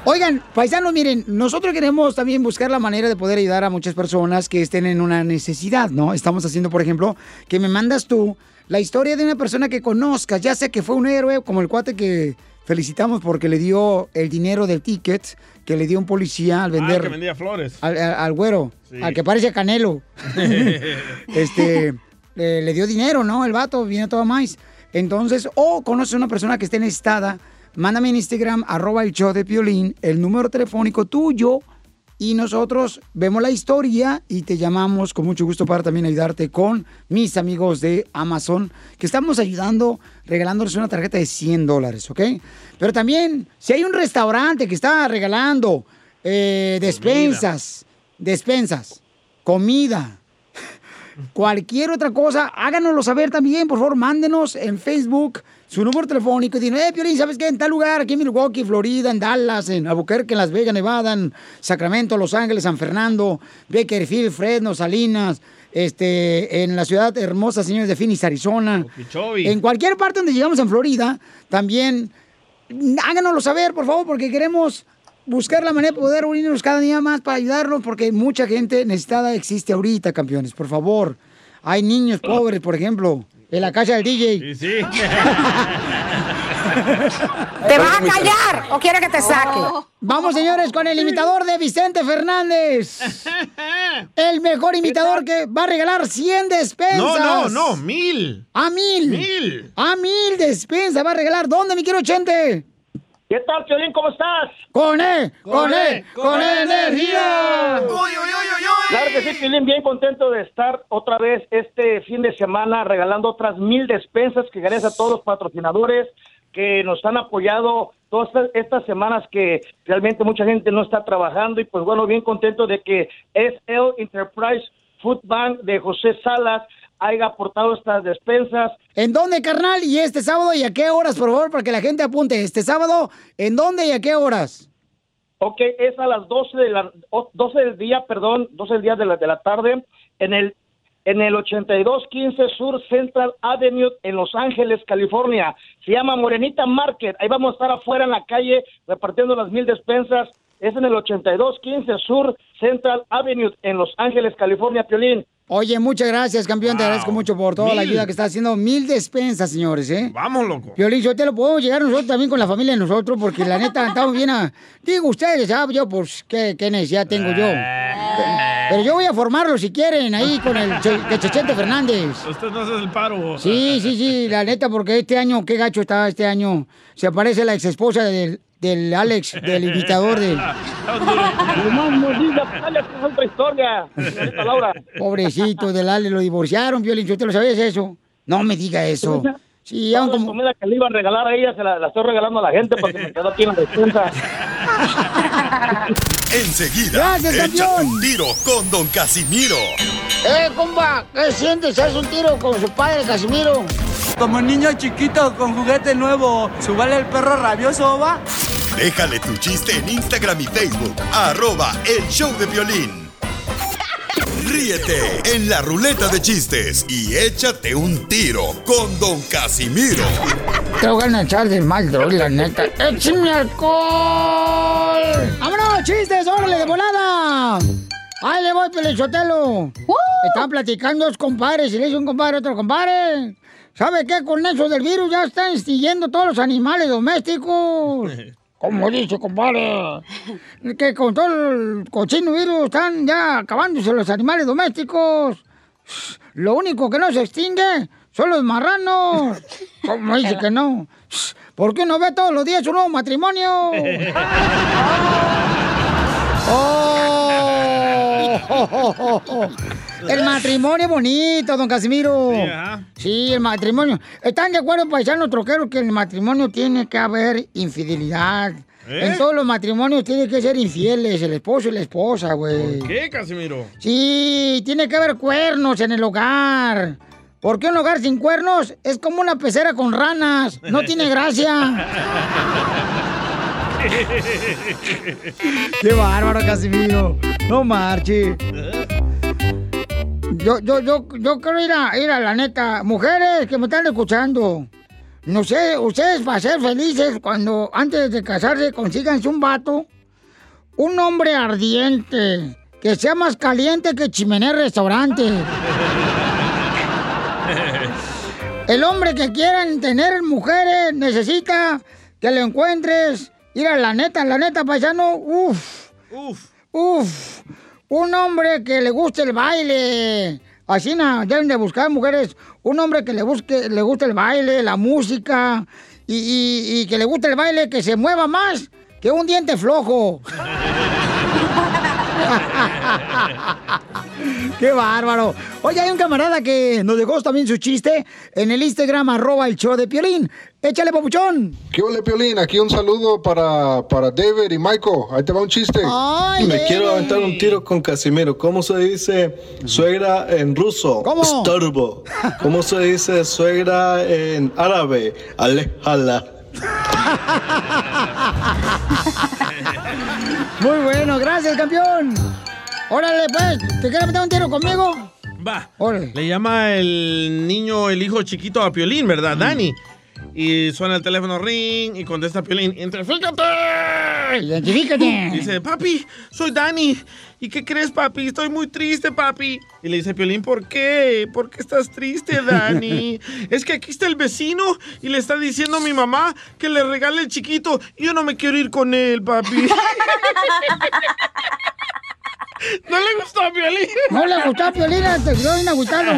Oigan, paisanos, miren, nosotros queremos también buscar la manera de poder ayudar a muchas personas que estén en una necesidad, ¿no? Estamos haciendo, por ejemplo, que me mandas tú la historia de una persona que conozcas, ya sea que fue un héroe, como el cuate que felicitamos porque le dio el dinero del ticket que le dio un policía al Ah, vender que vendía flores. al, al- al güero, Sí. al que parece Canelo. este, le, le dio dinero, ¿no? El vato viene todo más. Entonces, o conoces a una persona que esté necesitada, mándame en Instagram, arroba el show de Piolín, el número telefónico tuyo, y nosotros vemos la historia y te llamamos con mucho gusto para también ayudarte con mis amigos de Amazon, que estamos ayudando, regalándoles una tarjeta de 100 dólares, ¿ok? Pero también, si hay un restaurante que está regalando eh, despensas, despensas, comida, cualquier otra cosa, háganoslo saber también, por favor, mándenos en Facebook su número telefónico y digan, eh, Piolín, ¿sabes qué? En tal lugar, aquí en Milwaukee, Florida, en Dallas, en Albuquerque, en Las Vegas, Nevada, en Sacramento, Los Ángeles, San Fernando, Bakerfield, Fresno, Salinas, este, en la ciudad hermosa, señores de Phoenix, Arizona. Okeechobee. En cualquier parte donde llegamos en Florida, también háganoslo saber, por favor, porque queremos buscar la manera de poder unirnos cada día más para ayudarlos, porque mucha gente necesitada existe ahorita, campeones, por favor. Hay niños pobres, por ejemplo, en la casa del DJ. Sí, sí. ¿Te vas a callar o quiere que te saque? Vamos, señores, con el imitador de Vicente Fernández. El mejor imitador que va a regalar 100 despensas. No, no, no, mil. A mil. Mil. A mil despensas va a regalar. ¿Dónde, mi quiero Chente? ¿Qué tal, Piolín? ¿Cómo estás? Con E, con E, con E energía. Claro que sí, Piolín, bien contento de estar otra vez este fin de semana regalando otras mil despensas que gracias a todos los patrocinadores que nos han apoyado todas estas, estas semanas que realmente mucha gente no está trabajando y pues bueno, bien contento de que SL Enterprise Food Bank de José Salas haya aportado estas despensas. ¿En dónde, carnal? ¿Y este sábado y a qué horas, por favor, para que la gente apunte? Este sábado, ¿en dónde y a qué horas? Ok, es a las 12, de la, o- 12 del día, perdón, 12 del día de la, de la tarde, en el, en el 8215 Sur Central Avenue en Los Ángeles, California. Se llama Morenita Market. Ahí vamos a estar afuera en la calle repartiendo las mil despensas. Es en el 8215 Sur Central Avenue en Los Ángeles, California, Piolín. Oye, muchas gracias, campeón. Te agradezco mucho por toda la ayuda que está haciendo. Mil despensas, señores, ¿eh? Vamos, loco. Piolín, yo te lo puedo llegar nosotros también con la familia de nosotros, porque la neta estamos bien a... Digo, ustedes, ¿sabes? Yo, pues, ¿qué, qué necesidad tengo yo? Pero yo voy a formarlo si quieren, ahí con el Che- de Chechente Fernández. Usted no hace el paro. Sí, sí, sí, la neta, porque este año, qué gacho está este año. Se aparece la ex esposa del, del Alex, del imitador de... Alex, es otra historia. Pobrecito del Alex, lo divorciaron, Piolín, ¿tú te lo sabías eso? No me diga eso. Sí, Toda la como... comida que le iban a regalar a ella se la, la estoy regalando a la gente porque me quedó aquí en la despensa. Enseguida, Gracias, échate un tiro con Don Casimiro. ¡Eh, compa! ¿Qué sientes? ¿Haz un tiro con su padre, Casimiro? Como niño chiquito con juguete nuevo, ¿subale el perro rabioso, va? Déjale tu chiste en Instagram y Facebook, arroba el show de violín. Ríete en la ruleta de chistes y échate un tiro con Don Casimiro. Te voy a echar de mal, droga, la neta. ¡Échame alcohol! ¡Vámonos, chistes! ¡Órale, de volada! ¡Ahí le voy, Pelichotelo! Estaban platicando dos compadres y le dice un compadre a otro compadre. ¿Sabe qué? Con eso del virus ya están extinguiendo todos los animales domésticos. ¿Cómo dice, compadre? Que con todo el cochino virus están ya acabándose los animales domésticos. Lo único que no se extingue son los marranos. ¿Cómo dice que no? ¿Por qué no ve todos los días un nuevo matrimonio? ¡Oh! El matrimonio bonito, don Casimiro. Sí, el matrimonio. ¿Están de acuerdo, paisanos troqueros, que en el matrimonio tiene que haber infidelidad? ¿Eh? En todos los matrimonios tiene que ser infieles, el esposo y la esposa, güey. ¿Qué, Casimiro? Sí, tiene que haber cuernos en el hogar. Porque un hogar sin cuernos es como una pecera con ranas. No tiene gracia. Qué bárbaro, Casimiro. No marche. Yo, yo, yo, yo quiero ir a, ir a la neta. Mujeres que me están escuchando. no sé, ustedes para ser felices, cuando antes de casarse consíganse un vato, un hombre ardiente, que sea más caliente que chimenea restaurante. El hombre que quieran tener mujeres necesita que lo encuentres. Mira, la neta, la neta, paisano, uff. Uf. Uf. Un hombre que le guste el baile. Así na, deben de buscar mujeres. Un hombre que le busque, le guste el baile, la música. Y que le guste el baile, que se mueva más que un diente flojo. ¡Qué bárbaro! Oye, hay un camarada que nos dejó también su chiste en el Instagram, arroba el show de Piolín. Échale, papuchón. ¿Qué ole, Piolín? Aquí un saludo para, para David y Michael. Ahí te va un chiste. Ay, Me quiero aventar un tiro con Casimiro. ¿Cómo se dice suegra en ruso? ¿Cómo? Estorbo. ¿Cómo se dice suegra en árabe? Alejala. Muy bueno, gracias, campeón. Órale, pues, ¿te quieres meter un tiro conmigo? Va. Le llama el niño, el hijo chiquito a Piolín, ¿verdad? Dani. Y suena el teléfono ring y contesta Piolín. ¡Identifícate! ¡Identifícate! Dice, papi, soy Dani. ¿Y qué crees, papi? Estoy muy triste, papi. Y le dice Piolín, ¿por qué? ¿Por qué estás triste, Dani? es que aquí está el vecino y le está diciendo a mi mamá que le regale el chiquito y yo no me quiero ir con él, papi. ¿No le gustó a Piolín? No le gustó a Piolín, te bien agüitado.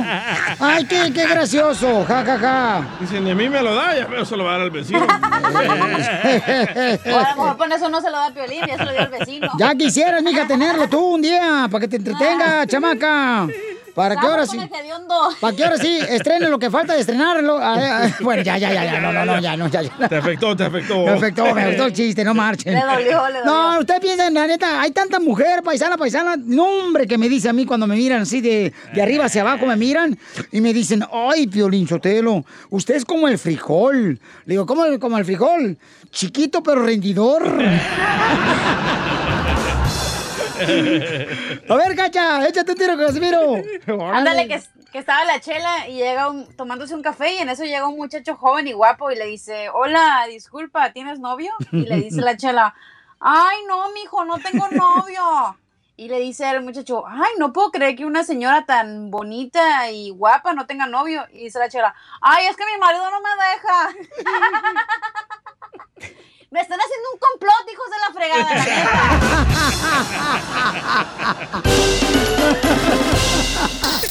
Ay, qué, qué gracioso, ja, ja, ja. Dice, ni a mí me lo da, ya pero se lo va a dar al vecino. O a lo mejor por eso no se lo da a Piolín, ya se lo dio al vecino. Ya quisieras, mija, tenerlo tú un día, para que te entretenga, chamaca. Para que ahora sí. Para que ahora sí estrene lo que falta de estrenarlo. Ay, ay, Bueno, ya, ya, ya, ya, no, no, no, ya, no, ya, ya. Te afectó, te afectó. Me afectó, me afectó el chiste, no marchen. Le dolió, le dolió. No, usted piensa, la neta, hay tanta mujer, paisana, paisana, no hombre, que me dice a mí cuando me miran así de, de arriba hacia abajo, me miran y me dicen, ay, Piolín Sotelo, usted es como el frijol. Le digo, ¿cómo el- como el frijol? Chiquito pero rendidor. A ver, Cacha, échate un tiro Casimiro. Ándale, que, estaba la chela y llega un, tomándose un café y en eso llega un muchacho joven y guapo y le dice, hola, disculpa, ¿tienes novio? Y le dice la chela, ay, no, mijo, no tengo novio. Y le dice el muchacho, ay, no puedo creer que una señora tan bonita y guapa no tenga novio. Y dice la chela, ay, es que mi marido no me deja. me están haciendo un complot, hijos de la fregada. la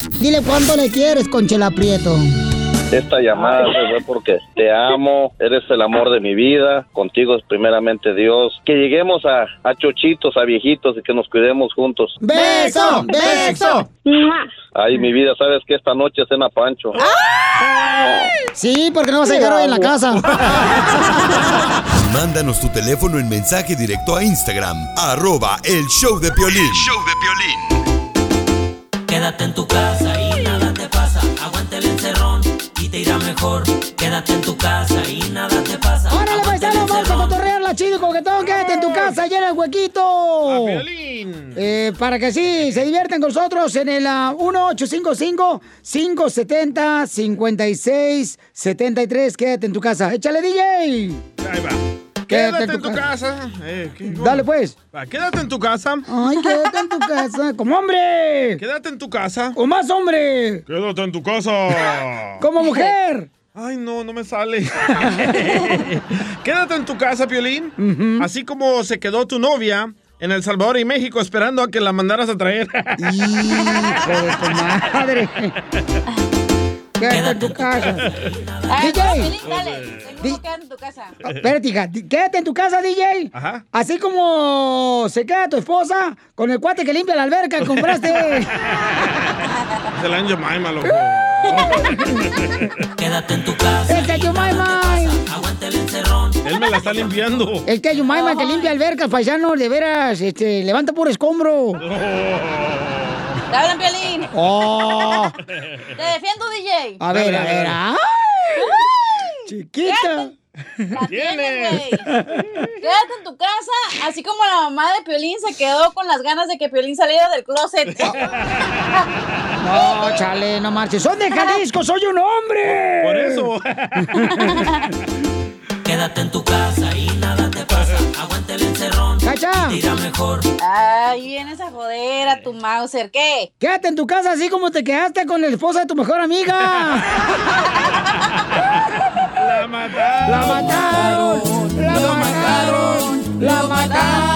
neta. Dile cuánto le quieres, Conchela Prieto. Esta llamada fue porque te amo, eres el amor de mi vida, contigo es primeramente Dios. Que lleguemos a, a chochitos, a viejitos y que nos cuidemos juntos. ¡Beso! ¡Beso! Ay, mi vida, sabes que esta noche cena Pancho. Sí, porque no vas a llegar hoy en la casa. Mándanos tu teléfono en mensaje directo a Instagram, arroba el show de Piolín. show de Piolín. Quédate en tu casa y nada te pasa. Aguanta el encerrón y te irá mejor. Quédate en tu casa y nada te pasa. ¡Órale, Aguanta el paisano, vamos a encerrón. cotorrear la chido coquetón! ¡Quédate en tu casa, llena el huequito! Eh, para que sí, se diviertan con nosotros en el ah, 1855-570-5673. Quédate en tu casa. ¡Échale, DJ! Ahí va. Quédate en tu casa. Eh, ¿qué? Dale, pues. Va, quédate en tu casa. ¡Ay, quédate en tu casa! ¡Como hombre! Quédate en tu casa. ¡O más hombre! Quédate en tu casa. ¡Como mujer! Ay, no, no me sale. Quédate en tu casa, Piolín. Así como se quedó tu novia en El Salvador y México esperando a que la mandaras a traer. ¡Hijo de tu madre! Quédate en tu casa. Ay, DJ. Dale. Que quedar en tu casa. Espérate, hija, quédate en tu casa, DJ. Ajá. Así como se queda tu esposa con el cuate que limpia la alberca que compraste. El año Maima, loco. Quédate en tu casa. ¡El que Yumaymay! Aguanta el encerrón. Él me la está limpiando. El que Yumaymay que limpia albercas, paisano, de veras, este, levanta por escombro. Te hablan, Piolín. Oh. Te defiendo, DJ. A ver, a ver. ¡Ay! Chiquita. La tienes. Quédate en tu casa, así como la mamá de Piolín se quedó con las ganas de que Piolín saliera del closet. No, chale, no marches. Son de Jalisco, soy un hombre. Por eso. Quédate en tu casa y nada te pasa. Aguante el encerrón. ¡Cacha! Mejor. Ay, vienes a joder a tu Mauser. ¿Qué? Quédate en tu casa así como te quedaste con la esposa de tu mejor amiga. La mataron. La mataron. La mataron. La mataron.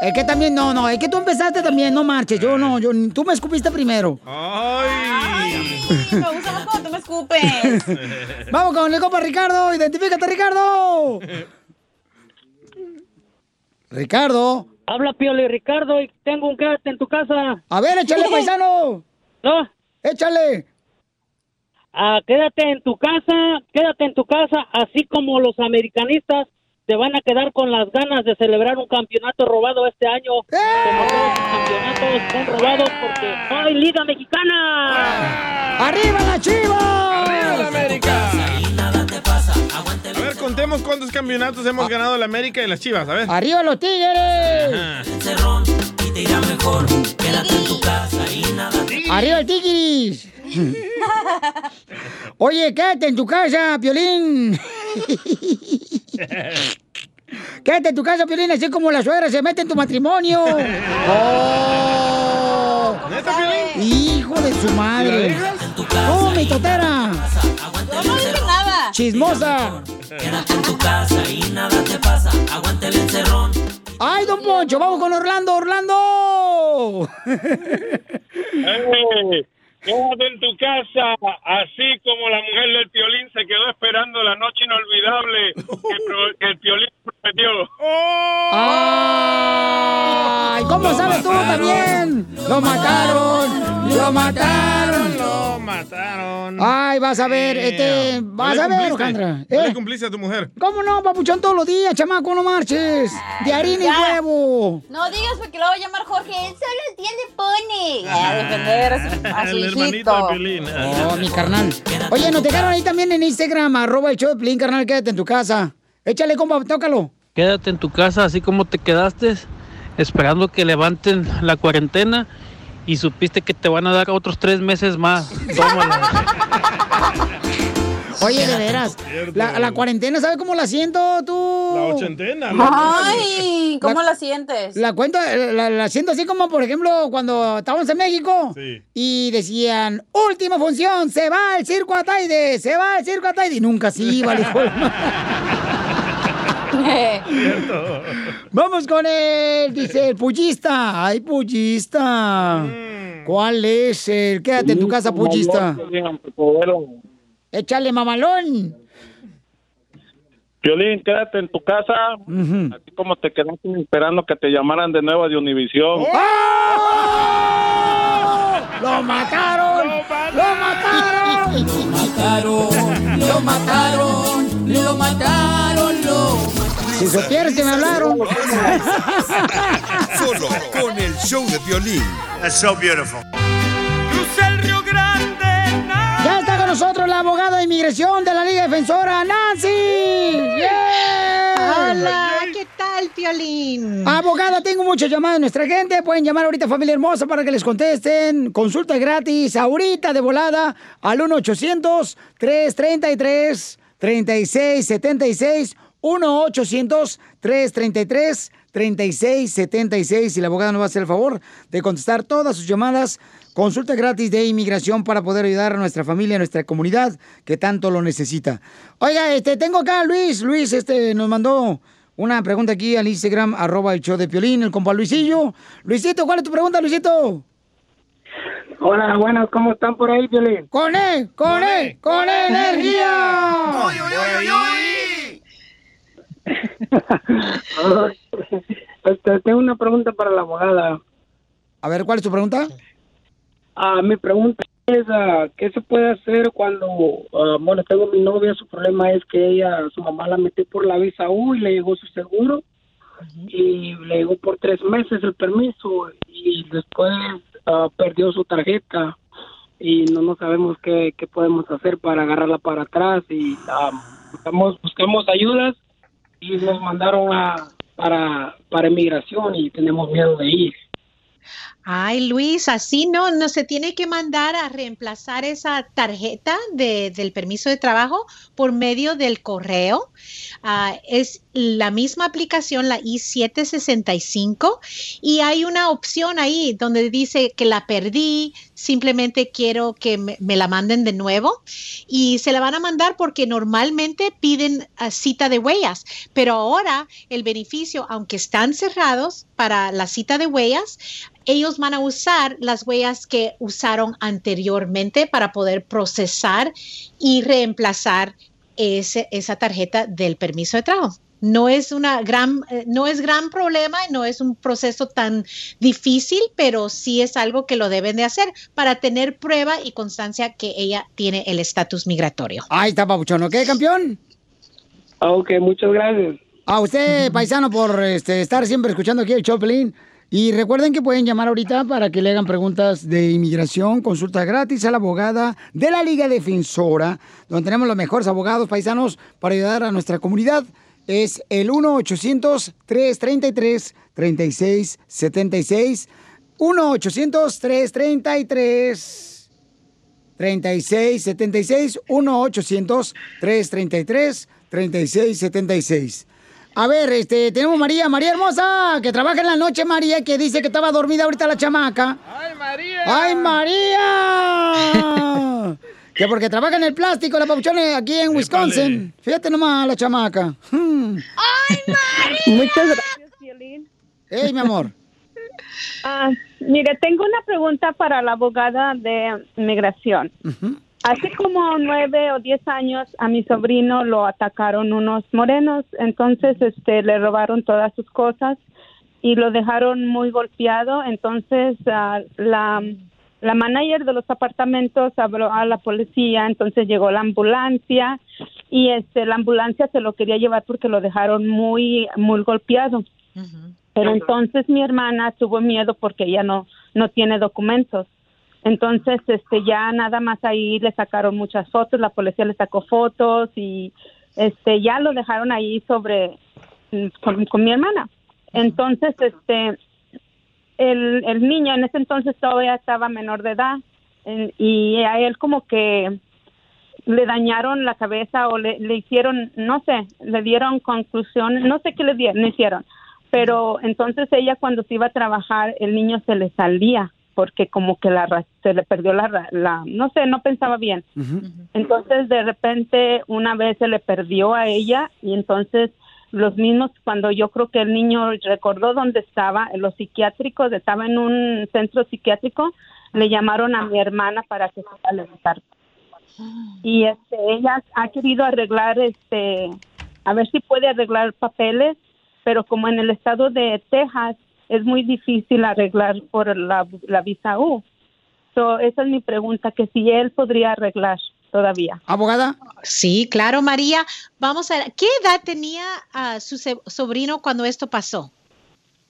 Es que también, no, no, es que tú empezaste también, no marches. Yo no, yo, tú me escupiste primero. Ay. Me gusta me escupes. Vamos con el compa Ricardo. Identifícate, Ricardo. Ricardo. Habla Pioli Ricardo y tengo un quédate en tu casa. A ver, échale, paisano. ¿No? Échale. Ah, quédate en tu casa, quédate en tu casa, así como los americanistas se van a quedar con las ganas de celebrar un campeonato robado este año. Como todos los campeonatos son robados porque no hay liga mexicana. ¡Arriba la chiva! ¡Arriba la América! A ver, contemos cuántos campeonatos hemos ganado la América y las Chivas, a ver. ¡Arriba los tigres! Ajá. Te irá mejor. Quédate en tu casa y nada te ¡Arriba el tigris! Oye, quédate en tu casa, Piolín. Quédate en tu casa, Piolín, así como la suegra se mete en tu matrimonio. ¡Oh! ¡Hijo de su madre! ¡Oh, mi totera! No dije nada. ¡Chismosa! Quédate en tu casa y nada te pasa. Aguante el encerrón. ¡Ay, don Poncho! ¡Vamos con Orlando, Orlando! Quédate en tu casa, así como la mujer del Piolín se quedó esperando la noche inolvidable que, pro- que Piolín prometió. ¡Ay! ¿Cómo sabes tú también? ¡Lo mataron! ¡Lo mataron! Lo mataron. Ay, vas a ver, este, vas a ver. Alejandra. Le ¿Eh? cumpliste a tu mujer. ¿Cómo no, papuchón, todos los días, chamaco, no marches? De harina y huevo. No digas porque lo va a llamar Jorge. Él solo entiende pone. A defender a su, a su El hermanito Piolín. Oh, mi carnal. Oye, nos dejaron ahí también en Instagram, arroba el show de Piolín, carnal, quédate en tu casa. Échale, compa, tócalo. Quédate en tu casa así como te quedaste, esperando que levanten la cuarentena y supiste que te van a dar otros tres meses más. Tómala. Oye, de veras, la, la cuarentena, ¿sabes cómo la siento tú? La ochentena. Ay, ¿cómo la, sientes? La cuento, la, la siento así como, por ejemplo, cuando estábamos en México Sí. y decían, última función, se va el circo Ataide, se va el circo Ataide. Y nunca se iba, el hijo de ma- Cierto. Vamos con él, dice el pullista. Ay, pullista. ¿Cuál es el? Quédate en tu casa, pullista. Échale, mamalón. Piolín, quédate en tu casa, así como te quedaste esperando que te llamaran de nuevo de Univisión. ¡Oh! ¡Lo mataron! ¡Lo mataron! Lo mataron, lo mataron, lo mataron, lo Si supieras que me hablaron. Solo con el show de violín. That's so beautiful. Ya está con nosotros la abogada de inmigración de la Liga Defensora, Nancy. ¡Yeah! Hola, ¿qué tal, Piolín? Abogada, tengo muchas llamadas de nuestra gente. Pueden llamar ahorita a familia hermosa para que les contesten. Consulta gratis ahorita de volada al 1-800-333-3676. 1-800-333-3676. Y la abogada nos va a hacer el favor de contestar todas sus llamadas. Consulta gratis de inmigración para poder ayudar a nuestra familia, a nuestra comunidad que tanto lo necesita. Oiga, este, tengo acá a Luis. Luis, este, nos mandó una pregunta aquí al Instagram, arroba el show de Piolín, el compa Luisillo. Luisito, ¿cuál es tu pregunta, Luisito? Hola, buenas, ¿cómo están por ahí, Piolín? ¡Con él! ¡Con él! ¡Con energía! Este, tengo una pregunta para la abogada. A ver, ¿cuál es tu pregunta? Ah, mi pregunta es, ah, ¿qué se puede hacer cuando, ah, bueno, tengo mi novia, su problema es que ella, su mamá la metió por la visa U y le llegó su seguro y le llegó por tres meses el permiso y después ah, perdió su tarjeta y no no sabemos qué, qué podemos hacer para agarrarla para atrás y ah, buscamos, buscamos ayudas y nos mandaron a, para, para inmigración y tenemos miedo de ir. Ay, Luis, así no, no se tiene que mandar a reemplazar esa tarjeta de- del permiso de trabajo por medio del correo. Ah, es la misma aplicación, la I-765, y hay una opción ahí donde dice que la perdí, simplemente quiero que me, me la manden de nuevo y se la van a mandar porque normalmente piden ah, cita de huellas, pero ahora el beneficio, aunque están cerrados para la cita de huellas, ellos van a usar las huellas que usaron anteriormente para poder procesar y reemplazar ese- esa tarjeta del permiso de trabajo. No es una gran, eh, no es gran problema, no es un proceso tan difícil, pero sí es algo que lo deben de hacer para tener prueba y constancia que ella tiene el estatus migratorio. Ahí está, Papuchón. ¿Ok, campeón? Ah, Ok, muchas gracias. A usted, paisano, por este, estar siempre escuchando aquí el Choplin. Y recuerden que pueden llamar ahorita para que le hagan preguntas de inmigración, consulta gratis a la abogada de la Liga Defensora, donde tenemos los mejores abogados paisanos para ayudar a nuestra comunidad. Es el 1-800-333-3676. 1-800-333. 3676 1-800-333-3676. A ver, este, tenemos María, María hermosa, que trabaja en la noche, María, que dice que estaba dormida ahorita la chamaca. ¡Ay, María! ¡Ay, María! que porque trabaja en el plástico, la papuchona aquí en Wisconsin. Fíjate nomás la chamaca. Hmm. Muchas gracias, Violín. ¡Ey, mi amor! Ah, mire, tengo una pregunta para la abogada de migración. Hace como nueve o diez años a mi sobrino lo atacaron unos morenos, entonces este le robaron todas sus cosas y lo dejaron muy golpeado. Entonces ah, la la manager de los apartamentos habló a la policía, entonces llegó la ambulancia y este la ambulancia se lo quería llevar porque lo dejaron muy muy golpeado. Pero entonces mi hermana tuvo miedo porque ella no no tiene documentos. Entonces, este, ya nada más ahí le sacaron muchas fotos, la policía le sacó fotos y, este, ya lo dejaron ahí sobre mm, con, mi hermana. Entonces, este, el, niño en ese entonces todavía estaba menor de edad y a él como que le dañaron la cabeza o le, hicieron, no sé, le dieron conclusión, no sé qué le, di- le hicieron, pero entonces ella cuando se iba a trabajar el niño se le salía porque como que la ra- se le perdió la, ra- la no sé, no pensaba bien. Entonces de repente una vez se le perdió a ella y entonces los mismos cuando yo creo que el niño recordó dónde estaba, en los psiquiátricos, estaba en un centro psiquiátrico, le llamaron a mi hermana para que fuera a levantar. Y este ella ha querido arreglar este a ver si puede arreglar papeles, pero como en el estado de Texas es muy difícil arreglar por la, la visa U. So, esa es mi pregunta, que si él podría arreglar todavía. ¿Abogada? Sí, claro, María. Vamos a ver, ¿qué edad tenía ah, su se- sobrino cuando esto pasó?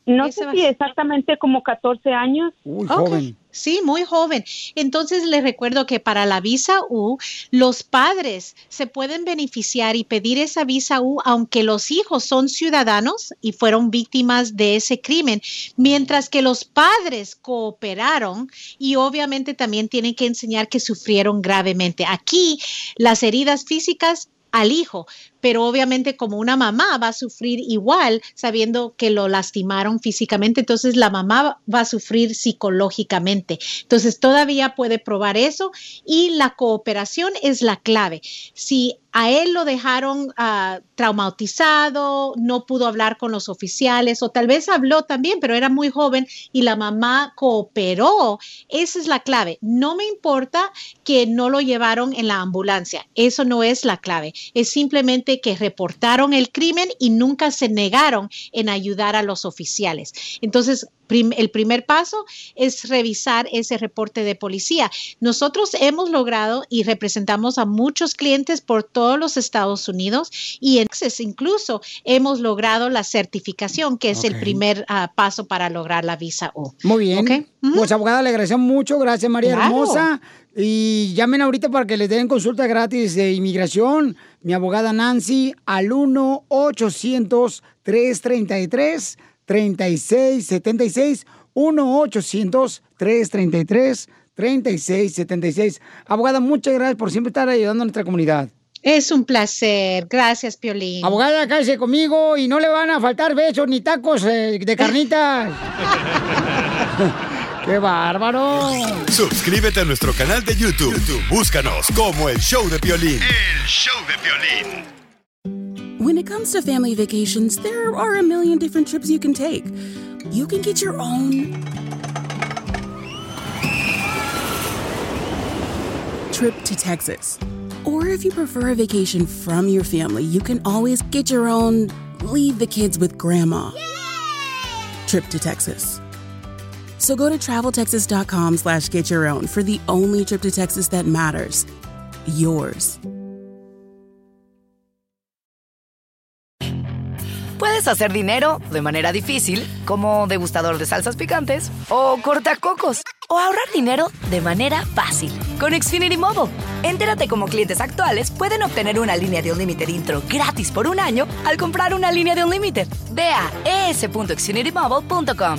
No Ese sé va- si exactamente como 14 años. Ok, Sí, muy joven. Entonces les recuerdo que para la visa U, los padres se pueden beneficiar y pedir esa visa U aunque los hijos son ciudadanos y fueron víctimas de ese crimen, mientras que los padres cooperaron y obviamente también tienen que enseñar que sufrieron gravemente. Aquí las heridas físicas al hijo, pero obviamente como una mamá va a sufrir igual sabiendo que lo lastimaron físicamente, entonces la mamá va a sufrir psicológicamente. Entonces todavía puede probar eso y la cooperación es la clave. Si a él lo dejaron ah, traumatizado, no pudo hablar con los oficiales o tal vez habló también, pero era muy joven y la mamá cooperó. Esa es la clave. No me importa que no lo llevaron en la ambulancia. Eso no es la clave. Es simplemente que reportaron el crimen y nunca se negaron en ayudar a los oficiales. Entonces, prim- el primer paso es revisar ese reporte de policía. Nosotros hemos logrado y representamos a muchos clientes por todos los Estados Unidos y en Texas incluso hemos logrado la certificación, que es el Ok. primer ah, paso para lograr la visa U. Muy bien. Pues abogada, le agradecemos mucho. Gracias, María Claro. Hermosa. Y llamen ahorita para que les den consulta gratis de inmigración. Mi abogada Nancy al 1-800-333-3676. 1-800-333-3676. Abogada, muchas gracias por siempre estar ayudando a nuestra comunidad. Es un placer. Gracias, Piolín. Abogada, cállese conmigo y no le van a faltar besos ni tacos eh, de carnitas. ¡Qué bárbaro! Suscríbete a nuestro canal de YouTube. YouTube, Búscanos como El Show de Violín. El show de violín. When it comes to family vacations, there are a million different trips you can take. You can get your own trip to Texas. Or if you prefer a vacation from your family, you can always get your own leave the kids with grandma trip to Texas. So go to traveltexas.com slash get your own for the only trip to Texas that matters. Yours. Puedes hacer dinero de manera difícil, como degustador de salsas picantes, o cortacocos, o ahorrar dinero de manera fácil con Xfinity Mobile. Entérate cómo clientes actuales pueden obtener una línea de Unlimited intro gratis por un año al comprar una línea de Unlimited. Ve a es.xfinitymobile.com.